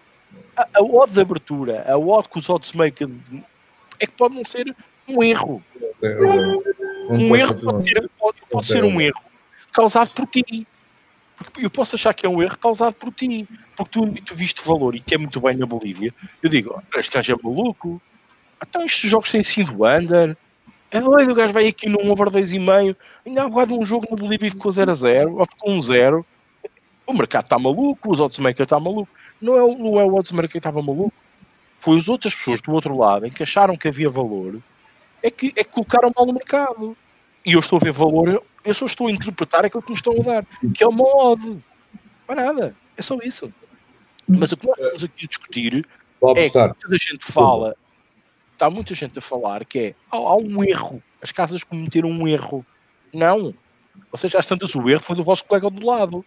A, a odd de abertura, a odd que os odds make é que pode não ser um erro. Um, um erro pode, ter, pode, pode ser um erro causado por ti. Porque eu posso achar que é um erro causado por ti. Porque tu, tu viste valor e que é muito bem na Bolívia. Eu digo, este gajo é maluco. Então estes jogos têm sido under. É doido, o gajo vai aqui num over 2,5. Ainda há um jogo na Bolívia e ficou 0 a 0 ou ficou 1 0. O mercado está maluco, os oddsmakers estão tá maluco. Não é, não é o oddsmaker que estava maluco. Foi as outras pessoas do outro lado em que acharam que havia valor é que, é que colocaram mal no mercado. E eu estou a ver valor eu só estou a interpretar aquilo que me estão a dar, que é uma ode. Não é nada, é só isso. Mas o que nós estamos aqui a discutir é que muita gente fala, está muita gente a falar que é há, há um erro, as casas cometeram um erro. Não. Ou seja, às tantas o erro foi do vosso colega do lado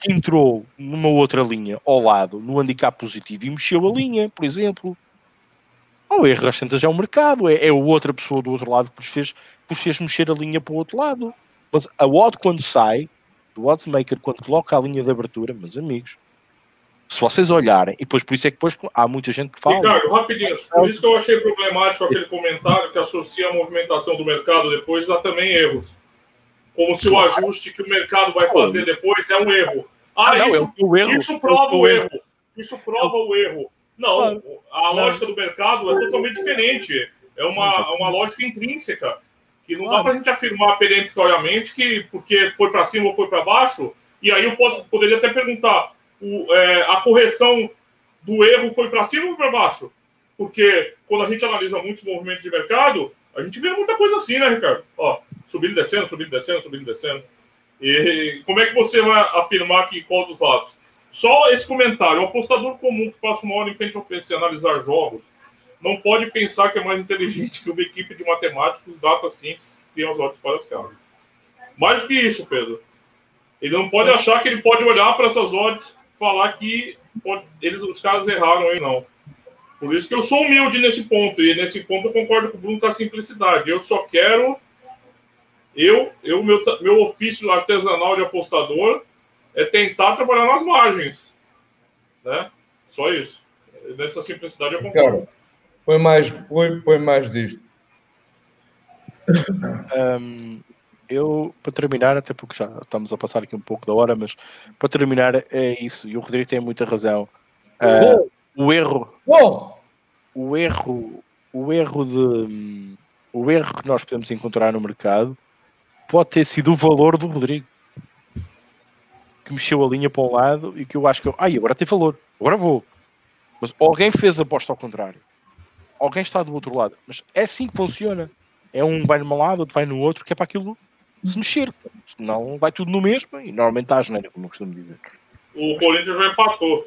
que entrou numa outra linha ao lado, no handicap positivo e mexeu a linha, por exemplo. O erro às tantas é o mercado, é, é outra pessoa do outro lado que vos fez, vos fez mexer a linha para o outro lado. Mas a odd quando sai, do oddsmaker quando coloca a linha de abertura, meus amigos, se vocês olharem, e depois por isso é que depois há muita gente que fala. Ricardo, rapidinho, por isso que eu achei problemático aquele comentário que associa a movimentação do mercado depois a também erros. Como se o ajuste que o mercado vai fazer depois é um erro. Ah, ah não, isso, o erro. isso prova o erro. Isso prova o erro. Não, a lógica do mercado é totalmente diferente. É uma, uma lógica intrínseca. Que não dá para a gente afirmar peremptoriamente que porque foi para cima ou foi para baixo. E aí eu posso, poderia até perguntar: o, é, a correção do erro foi para cima ou para baixo? Porque quando a gente analisa muitos movimentos de mercado, a gente vê muita coisa assim, né, Ricardo? Ó, subindo, descendo, subindo, descendo, subindo, descendo. E como é que você vai afirmar que qual dos lados? Só esse comentário. O apostador comum que passa uma hora em frente ao PC analisar jogos não pode pensar que é mais inteligente que uma equipe de matemáticos, data simples, que criam os olhos para as casas. Mais do que isso, Pedro. Ele não pode achar que ele pode olhar para essas odds falar que pode, eles, os caras erraram aí, não. Por isso que eu sou humilde nesse ponto. E nesse ponto eu concordo com o Bruno com a simplicidade. Eu só quero. Eu, eu meu, meu ofício artesanal de apostador é tentar trabalhar nas margens. Né? Só isso. Nessa simplicidade eu concordo. Cara, põe mais, põe, põe mais disto. Um, eu, para terminar, até porque já estamos a passar aqui um pouco da hora, mas para terminar é isso, e o Rodrigo tem muita razão. Uh, o erro. O erro. O erro de. O erro que nós podemos encontrar no mercado pode ter sido o valor do Rodrigo que mexeu a linha para um lado e que eu acho que, ai, agora tem valor, agora vou. Mas alguém fez a aposta ao contrário. Alguém está do outro lado. Mas é assim que funciona. É um vai num lado, outro vai no outro, que é para aquilo se mexer. Senão vai tudo no mesmo e normalmente está a geneira, como eu costumo dizer. O Corinthians já empatou.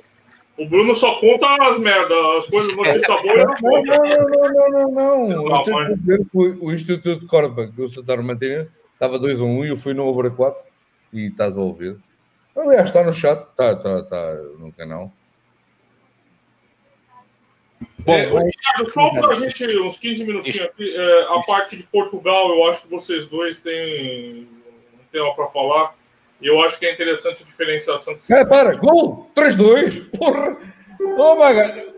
O Bruno só conta as merdas, as coisas notícia boa. Não, não, não, não, não, não. não. O, o Instituto de Corba, que o Santana Mantina, estava 2 a 1 um, e eu fui no Obra 4 e está devolvido. Aliás, está no chat, está, está, está no canal. Bom, é, mas... só para a gente, uns 15 minutinhos aqui, é, a parte de Portugal, eu acho que vocês dois têm um tema para falar. E eu acho que é interessante a diferenciação. Que é, para, gol! 3-2! Porra! Oh, my God!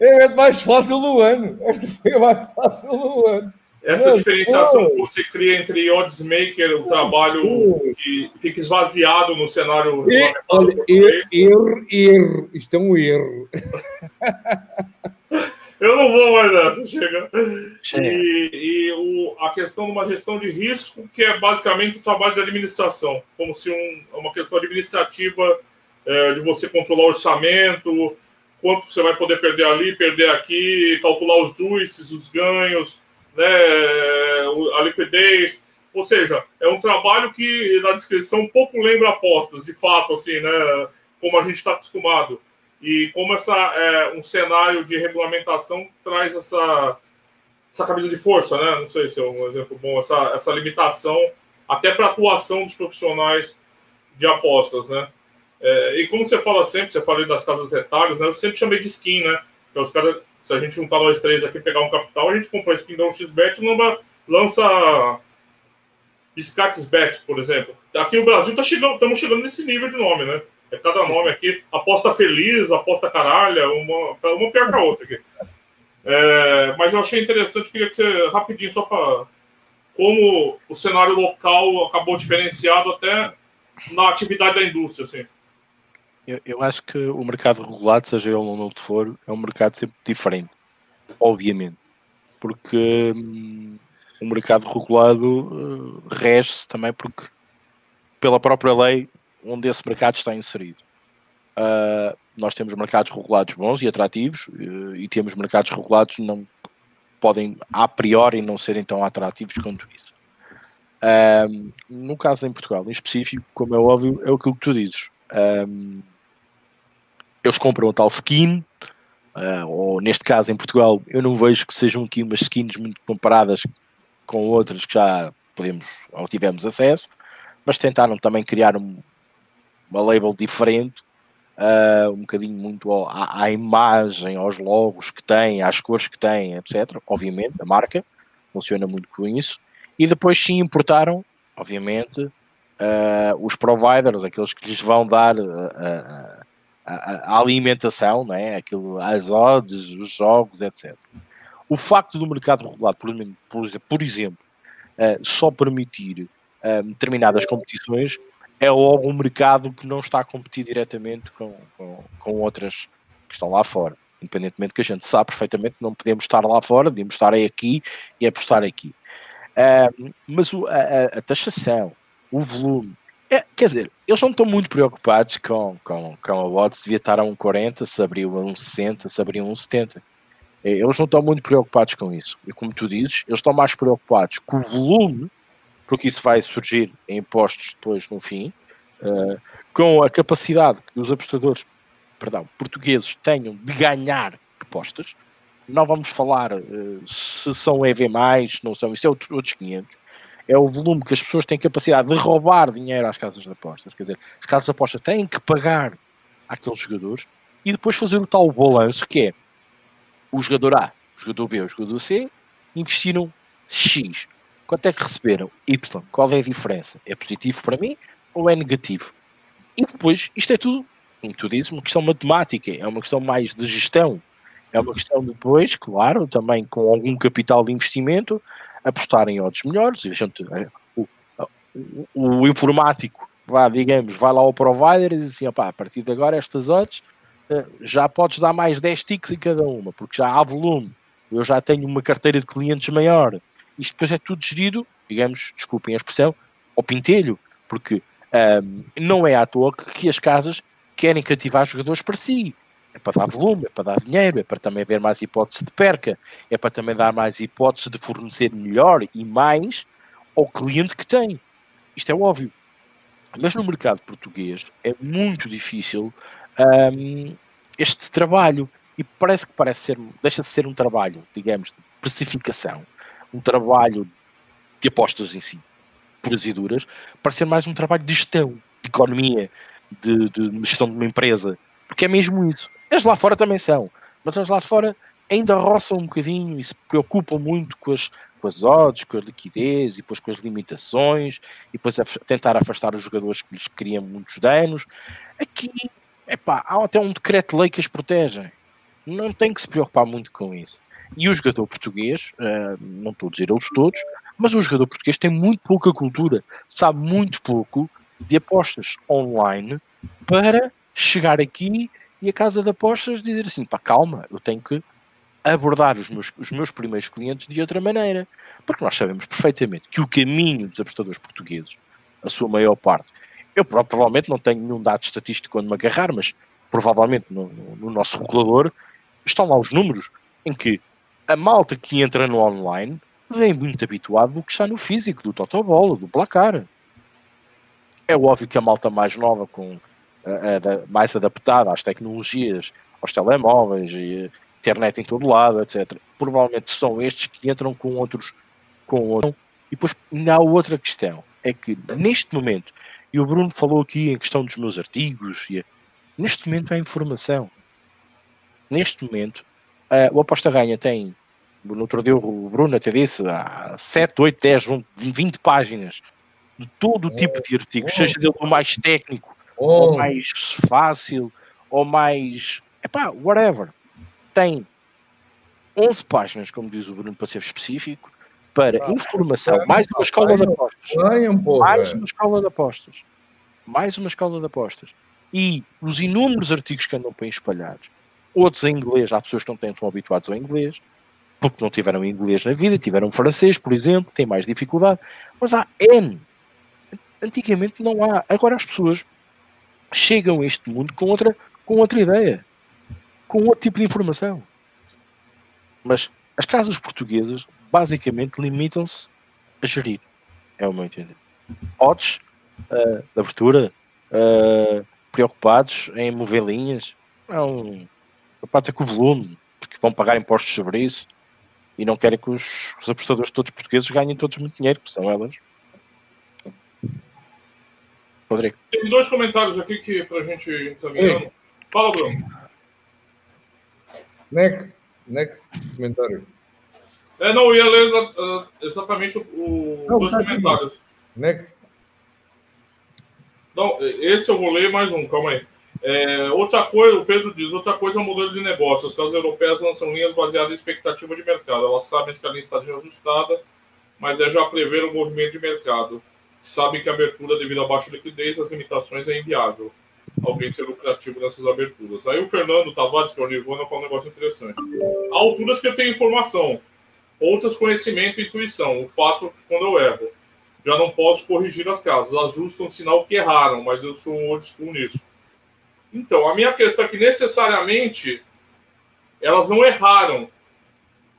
É mais fácil do ano. Esta foi a mais fácil do ano. Essa diferenciação que você cria entre oddsmaker, o trabalho que fica esvaziado no cenário. E, olha, erro, erro, erro. Isto é um erro. Eu não vou mais nessa, chega. chega. E, e o, a questão de uma gestão de risco, que é basicamente o trabalho de administração, como se um, uma questão administrativa é, de você controlar o orçamento, quanto você vai poder perder ali, perder aqui, calcular os juices, os ganhos, né, a liquidez. Ou seja, é um trabalho que na descrição pouco lembra apostas, de fato, assim, né, como a gente está acostumado. E como essa é, um cenário de regulamentação traz essa, essa camisa de força, né? Não sei se é um exemplo bom, essa, essa limitação até para a atuação dos profissionais de apostas, né? É, e como você fala sempre, você falou das casas retalhos, né? Eu sempre chamei de skin, né? Que é os caras, se a gente juntar nós três aqui pegar um capital, a gente compra a skin da 1xBet e lança Biscates por exemplo. Aqui no Brasil tá chegando, estamos chegando nesse nível de nome, né? É cada nome aqui. Aposta feliz, aposta caralha, uma, uma pior que a outra aqui. É, mas eu achei interessante, queria que você, rapidinho, só para. Como o cenário local acabou diferenciado até na atividade da indústria, assim. Eu, eu acho que o mercado regulado, seja ele não for, é um mercado sempre diferente, obviamente. Porque hum, o mercado regulado uh, rege-se também porque, pela própria lei, onde esse mercado está inserido. Uh, nós temos mercados regulados bons e atrativos uh, e temos mercados regulados não podem a priori não serem tão atrativos quanto isso. Uh, no caso em Portugal, em específico, como é óbvio, é aquilo que tu dizes. eles compram a tal skin, ou neste caso em Portugal, eu não vejo que sejam aqui umas skins muito comparadas com outras que já podemos ou tivemos acesso, mas tentaram também criar um, uma label diferente, uh, um bocadinho muito à, à, imagem, aos logos que tem, às cores que tem, etc. Obviamente, a marca funciona muito com isso. E depois sim importaram, obviamente, uh, os providers, aqueles que lhes vão dar uh, a, a, alimentação, né? Aquilo, as odds, os jogos, etc. O facto do mercado regulado, por, por, exemplo, só permitir determinadas competições é logo um mercado que não está a competir diretamente com, com, com outras que estão lá fora. Independentemente que a gente sabe perfeitamente que não podemos estar lá fora, devemos estar aqui e apostar aqui. Uh, mas o, a, a, taxação, o volume, é, quer dizer, eles não estão muito preocupados com, com, com a odds, devia estar a 1,40, se abriu a 1,60, se abriu a 1,70. É, eles não estão muito preocupados com isso. E como tu dizes, eles estão mais preocupados com o volume porque isso vai surgir em impostos depois no fim, uh, com a capacidade que os apostadores perdão, portugueses tenham de ganhar apostas. Não vamos falar uh, se são EV, não são, isso é outro, outros 500. É o volume que as pessoas têm capacidade de roubar dinheiro às casas de apostas. Quer dizer, as casas de apostas têm que pagar àqueles jogadores e depois fazer o tal balanço que é o jogador A, o jogador B, o jogador C investiram X Quanto é que receberam? Y. Qual é a diferença? É positivo para mim ou é negativo? E depois, isto é tudo, como tu dizes, uma questão matemática, é uma questão mais de gestão. É uma questão depois, claro, também com algum capital de investimento, apostar em odds melhores. A gente, é, o, o, o, informático, vá, digamos, vai lá ao provider e diz assim, opá, a partir de agora estas odds eh, já podes dar mais 10 ticks em cada uma, porque já há volume. Eu já tenho uma carteira de clientes maior isto depois é tudo gerido, digamos, desculpem a expressão, ao pintelho, porque um, não é à toa que, que as casas querem cativar jogadores para si. É para dar volume, é para dar dinheiro, é para também haver mais hipótese de perca, é para também dar mais hipótese de fornecer melhor e mais ao cliente que tem. Isto é óbvio. Mas no mercado português é muito difícil um, este trabalho e parece que parece ser, deixa de ser um trabalho, digamos, de precificação um trabalho de apostas em si, puras e duras, para ser mais um trabalho de gestão, de economia, de, de gestão de uma empresa. Porque é mesmo isso. As lá fora também são, mas as lá fora ainda roçam um bocadinho e se preocupam muito com as, com as odds, com a liquidez e depois com as limitações e depois a tentar afastar os jogadores que lhes criam muitos danos. Aqui, epá, há até um decreto-lei que as protege. Não tem que se preocupar muito com isso. E o jogador português, uh, não estou a dizer eles todos, mas o jogador português tem muito pouca cultura, sabe muito pouco de apostas online para chegar aqui e a casa de apostas dizer assim, pá, calma, eu tenho que abordar os meus, os meus primeiros clientes de outra maneira. Porque nós sabemos perfeitamente que o caminho dos apostadores portugueses, a sua maior parte, eu provavelmente não tenho nenhum dado estatístico onde me agarrar, mas provavelmente no, no, no nosso regulador estão lá os números em que a malta que entra no online vem muito habituado do que está no físico, do totobola, do placar. É óbvio que a malta mais nova, com mais adaptada às tecnologias, aos telemóveis e internet em todo lado, etc. Provavelmente são estes que entram com outros, com. E depois há outra questão, é que neste momento, e o Bruno falou aqui em questão dos meus artigos, e neste momento há informação. Neste momento, uh, o Aposta Ganha tem, no outro dia o Bruno até disse, há 7, 8, 10, 20 páginas de todo o tipo de artigos, seja dele o mais técnico, ou mais fácil, ou mais. Epá, whatever. Tem 11 páginas, como diz o Bruno, para ser específico, para ah, informação, mais uma escola de apostas. Mais uma escola de apostas. Mais uma escola de apostas. E os inúmeros artigos que andam para espalhar, outros em inglês, há pessoas que não estão habituados ao inglês, porque não tiveram inglês na vida, tiveram francês, por exemplo, têm mais dificuldade, mas há N. Antigamente não há. Agora as pessoas chegam a este mundo com outra, com outra ideia, com outro tipo de informação. Mas as casas portuguesas basicamente limitam-se a gerir, é o meu entender. Odds uh, de abertura, uh, preocupados em mover linhas, não, preocupados é com o volume, porque vão pagar impostos sobre isso e não querem que os, os apostadores todos portugueses ganhem todos muito dinheiro, que são elas. Rodrigo. Tem dois comentários aqui que pra gente encaminhando. Fala, Bruno. Next, next comentário. É, não, eu ia ler uh, exatamente o, não, dois tá comentários. Aqui. Next. Não, esse eu vou ler mais um, calma aí. É, outra coisa, o Pedro diz, outra coisa é o modelo de negócio. As casas europeias lançam linhas baseadas em expectativa de mercado. Elas sabem que a linha está ajustada, mas é já prever o movimento de mercado sabem que a abertura, devido à baixa liquidez, as limitações é inviável alguém ser lucrativo nessas aberturas. Aí o Fernando Tavares, que é o Nirvana, fala um negócio interessante. Há alturas que eu tenho informação, outras conhecimento e intuição. O fato é que quando eu erro, já não posso corrigir as casas. Ajustam um sinal que erraram, mas eu sou old school nisso. Então, a minha questão é que necessariamente elas não erraram,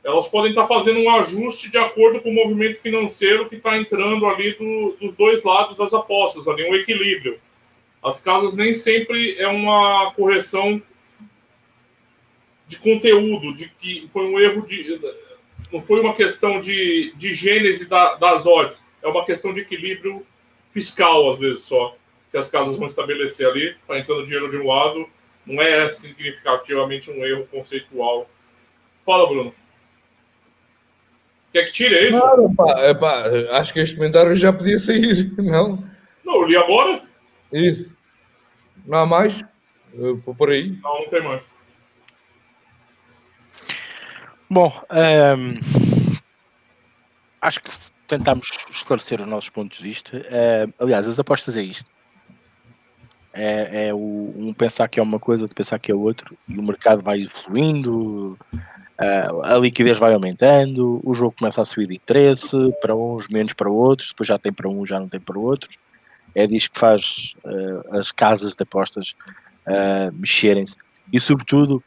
elas podem estar fazendo um ajuste de acordo com o movimento financeiro que está entrando ali do, dos dois lados das apostas, ali um equilíbrio. As casas nem sempre é uma correção de conteúdo, de que foi um erro de. Não foi uma questão de, de gênese da, das odds, é uma questão de equilíbrio fiscal, às vezes só, que as casas vão estabelecer ali, está entrando dinheiro de um lado, não é significativamente um erro conceitual. Fala, Bruno. Quer que tire isso? Claro, pá, pá, acho que este comentário já podia sair, não? Não, eu li agora. Isso. Não há mais? Uh, por aí? Não, não tem mais. Bom, um, ehm, acho que tentamos esclarecer os nossos pontos de vista. Uh, aliás, as apostas é isto. É, é o, um pensar que é uma coisa, outro pensar que é outro, e o mercado vai fluindo, Uh, a liquidez vai aumentando, o jogo começa a subir de interesse para uns, menos para outros, depois já tem para um, já não tem para outros. É disso que faz uh, as casas de apostas uh, mexerem-se. E, sobretudo,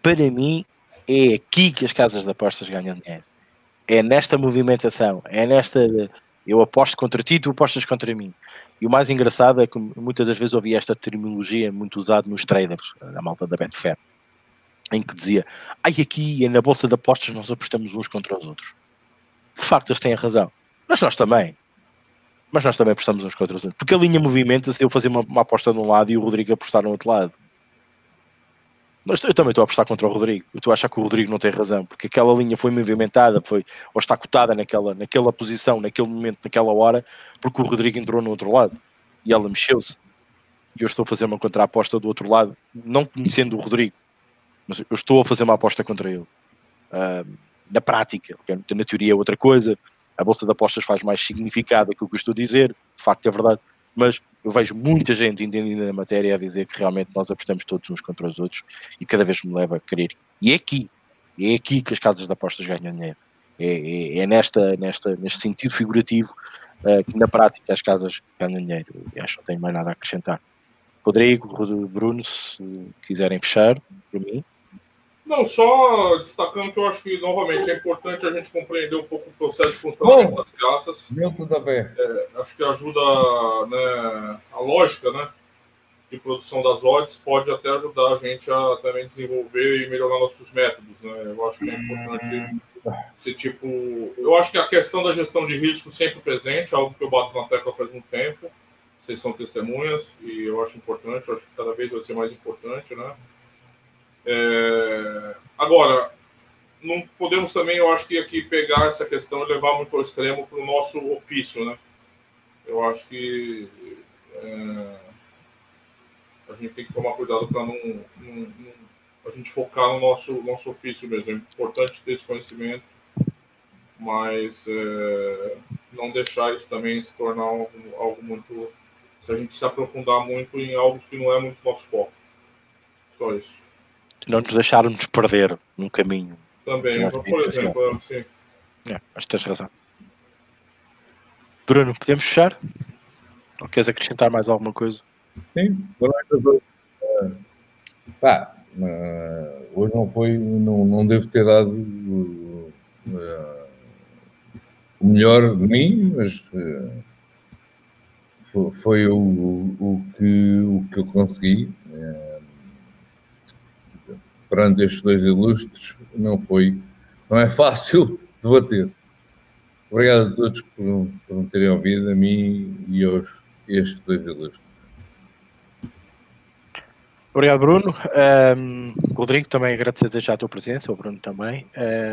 para mim, é aqui que as casas de apostas ganham dinheiro. É nesta movimentação, é nesta. Eu aposto contra ti, tu apostas contra mim. E o mais engraçado é que muitas das vezes ouvi esta terminologia muito usada nos traders, na malta da Betfair em que dizia: Ai, aqui na bolsa de apostas nós apostamos uns contra os outros. De facto, eles têm razão. Mas nós também. Mas nós também apostamos uns contra os outros. Porque a linha movimenta-se eu fazer uma, uma, aposta de um lado e o Rodrigo apostar no outro lado. Mas eu também estou a apostar contra o Rodrigo. Eu estou a achar que o Rodrigo não tem razão, porque aquela linha foi movimentada, foi, ou está cotada naquela, naquela posição, naquele momento, naquela hora, porque o Rodrigo entrou no outro lado e ela mexeu-se. E eu estou a fazer uma contraaposta do outro lado, não conhecendo o Rodrigo, mas eu estou a fazer uma aposta contra ele. Uh, na prática, na teoria é outra coisa, a bolsa de apostas faz mais significado aquilo que eu estou a dizer, de facto é verdade, mas eu vejo muita gente entendida na matéria a dizer que realmente nós apostamos todos uns contra os outros e cada vez me leva a querer. E é aqui, é aqui que as casas de apostas ganham dinheiro. É, é, é nesta, nesta, neste sentido figurativo uh, que na prática as casas ganham dinheiro. E acho que não tenho mais nada a acrescentar. Rodrigo, Bruno, se quiserem fechar, para mim. Não, só destacando que eu acho que, novamente, é importante a gente compreender um pouco o processo de funcionamento das casas. Milton da é, Acho que ajuda né, a lógica né, de produção das odds, pode até ajudar a gente a também desenvolver e melhorar nossos métodos. Né? Eu acho que é importante esse tipo. Eu acho que a questão da gestão de risco sempre presente, algo que eu bato na tecla faz muito tempo. Vocês são testemunhas e eu acho importante, eu acho que cada vez vai ser mais importante, né? É... Agora, não podemos também, eu acho que aqui pegar essa questão e levar muito ao extremo para o nosso ofício, né? Eu acho que é... a gente tem que tomar cuidado para não, não, não, a gente focar no nosso, nosso ofício mesmo. É importante ter esse conhecimento, mas é... não deixar isso também se tornar algo, algo muito. Se a gente se aprofundar muito em algo que não é muito nosso foco. Só isso não nos deixaram-nos perder no caminho. Também, por exemplo, sim. É, acho que tens razão. Bruno, podemos fechar? Ou queres acrescentar mais alguma coisa? Sim, uh, pá, uh, hoje não foi, não, não devo ter dado uh, o melhor de mim, mas uh, foi, foi o, o, o, que, o que eu consegui. Perante estes dois ilustres, não foi, não é fácil debater. Obrigado a todos por, por me terem ouvido, a mim e aos estes dois ilustres. Obrigado, Bruno. Um, Rodrigo, também agradecer já a tua presença, o Bruno também.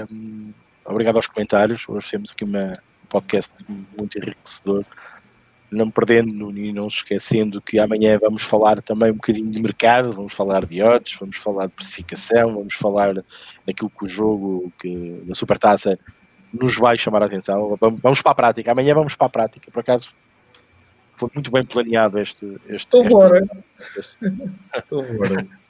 Um, obrigado aos comentários. Hoje temos aqui uma, um podcast muito enriquecedor não perdendo e não esquecendo que amanhã vamos falar também um bocadinho de mercado, vamos falar de odds, vamos falar de precificação, vamos falar daquilo que o jogo, que a Supertaça nos vai chamar a atenção. Vamos para a prática, amanhã vamos para a prática, por acaso foi muito bem planeado este. este Estou fora.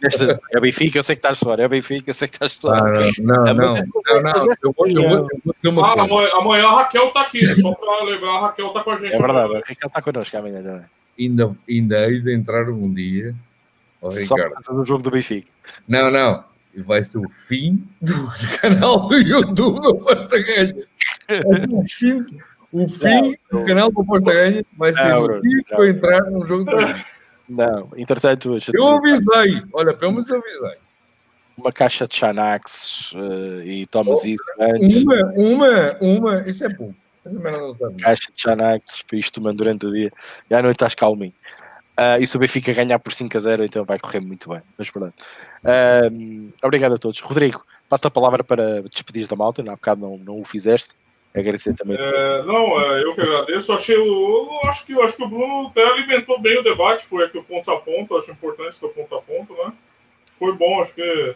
Esta, é o Benfica, eu sei que estás fora. É o Benfica, eu sei que estás fora. Ah, não, não, não, não, não. Eu vou, eu vou, eu vou ah, amanhã, amanhã a Raquel está aqui, só para lembrar, a Raquel está com a gente. É verdade, a Raquel está connosco amanhã também. Ainda, ainda hei de entrar um dia. Oh, só no jogo do Benfica. Não, não. Vai ser o fim do canal do YouTube do Porta Ganha. É o fim o fim não, do canal do Porta Ganha vai ser não, o fim para entrar num jogo de Não, entretanto. Eu avisei, olha, pelo menos avisei. Uma caixa de Xanax uh, e tomas oh, isso antes. Uma, uma, uma, isso é bom. Caixa de Xanax, para isto tomando durante o dia. E à noite estás calminho. Uh, e se o Benfica ganhar por 5 a 0, então vai correr muito bem. Mas pronto. Uh, obrigado a todos. Rodrigo, passo a palavra para despedir da malta. Há bocado não, não o fizeste. Agradecer também. É, não, é, eu que agradeço. Achei o, acho que acho que o Bruno até alimentou bem o debate, foi aqui o ponto a ponto, acho importante que o ponto a ponto, né? Foi bom, acho que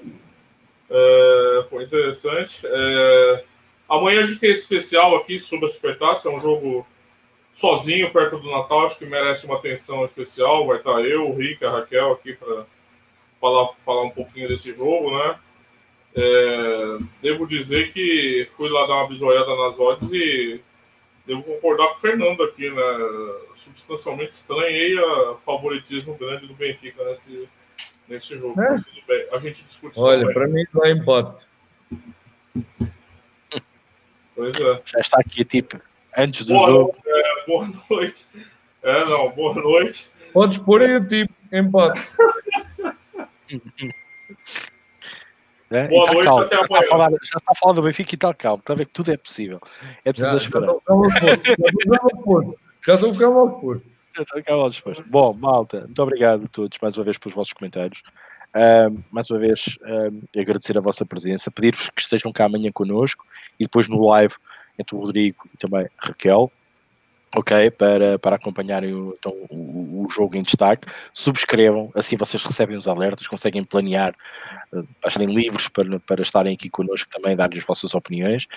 é, foi interessante. É, amanhã a gente tem esse especial aqui sobre a Supertaça, é um jogo sozinho perto do Natal, acho que merece uma atenção especial. Vai estar eu, o Rick, a Raquel aqui para falar, falar um pouquinho desse jogo, né? É, devo dizer que fui lá dar uma bisoiada nas odds e devo concordar com o Fernando aqui, né? Substancialmente estranhei a favoritismo grande do Benfica nesse, nesse jogo. É? Tudo bem, a gente discute Olha, para mim não é empate. Pois é. Já está aqui, tipo, antes do boa jogo. É, boa noite. É, não, boa noite. Podes pôr aí o tipo, empate. Né? Boa tá noite, calmo. até amanhã. Falar, já está a falar do Benfica e está calmo. Está a ver que tudo é possível. É preciso já, esperar. Já estou calmo ao posto. Já estou calmo ao posto. Bom, malta, muito obrigado a todos mais uma vez pelos vossos comentários. Uh, mais uma vez, uh, agradecer a vossa presença, pedir-vos que estejam cá amanhã connosco e depois no live entre o Rodrigo e também Raquel ok? Para, para acompanharem o, então, o, o, jogo em destaque. Subscrevam, assim vocês recebem os alertas, conseguem planear, uh, estarem livres para, para estarem aqui connosco também, dar-lhes as vossas opiniões.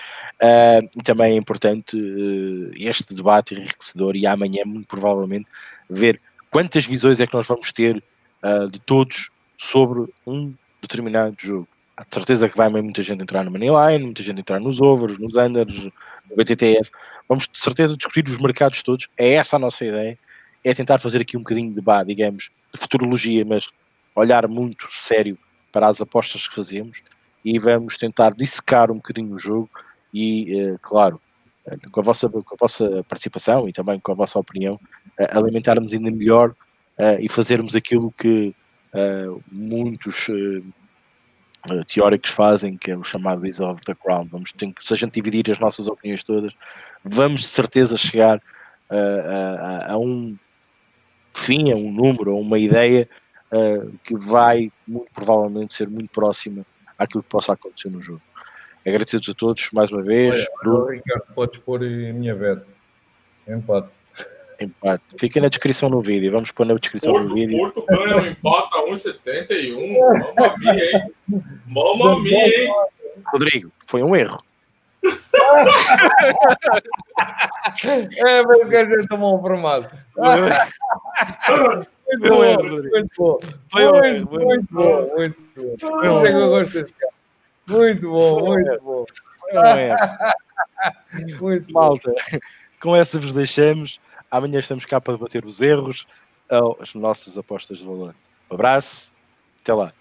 Uh, também é importante uh, este debate enriquecedor e amanhã, muito provavelmente, ver quantas visões é que nós vamos ter uh, de todos sobre um determinado jogo. Há certeza que vai muita gente entrar no Moneyline, muita gente entrar nos overs, nos unders, no BTTS. Vamos de certeza discutir os mercados todos. É essa a nossa ideia. É tentar fazer aqui um bocadinho de, bah, digamos, de futurologia, mas olhar muito sério para as apostas que fazemos e vamos tentar dissecar um bocadinho o jogo e, uh, claro, uh, com, a vossa, com a vossa participação e também com a vossa opinião, uh, alimentarmos ainda melhor e fazermos aquilo que muitos teóricos fazem, que é o chamado Is of the Crown. Vamos, tem, se a gente dividir as nossas opiniões todas, vamos de certeza chegar uh, a, a, um fim, a um número, a uma ideia uh, que vai muito provavelmente ser muito próxima àquilo que possa acontecer no jogo. Agradeço a todos mais uma vez. Olha, Ricardo, podes pôr a minha veta. Empate. Empate. Fica na descrição no vídeo. Vamos pôr na descrição Porto, no vídeo. Porto ganha um empate a 1,71. Mamma mia, hein? Mamma mia, hein? Rodrigo, foi um erro. É, mas que a gente tomou um formado. Muito bom, muito bom. Muito, muito bom, muito bom. Não sei que eu gosto desse cara. Muito bom, muito bom. Muito malta. Com essa vos deixamos. Amanhã estamos cá para debater os erros, as nossas apostas de valor. Um abraço, até lá.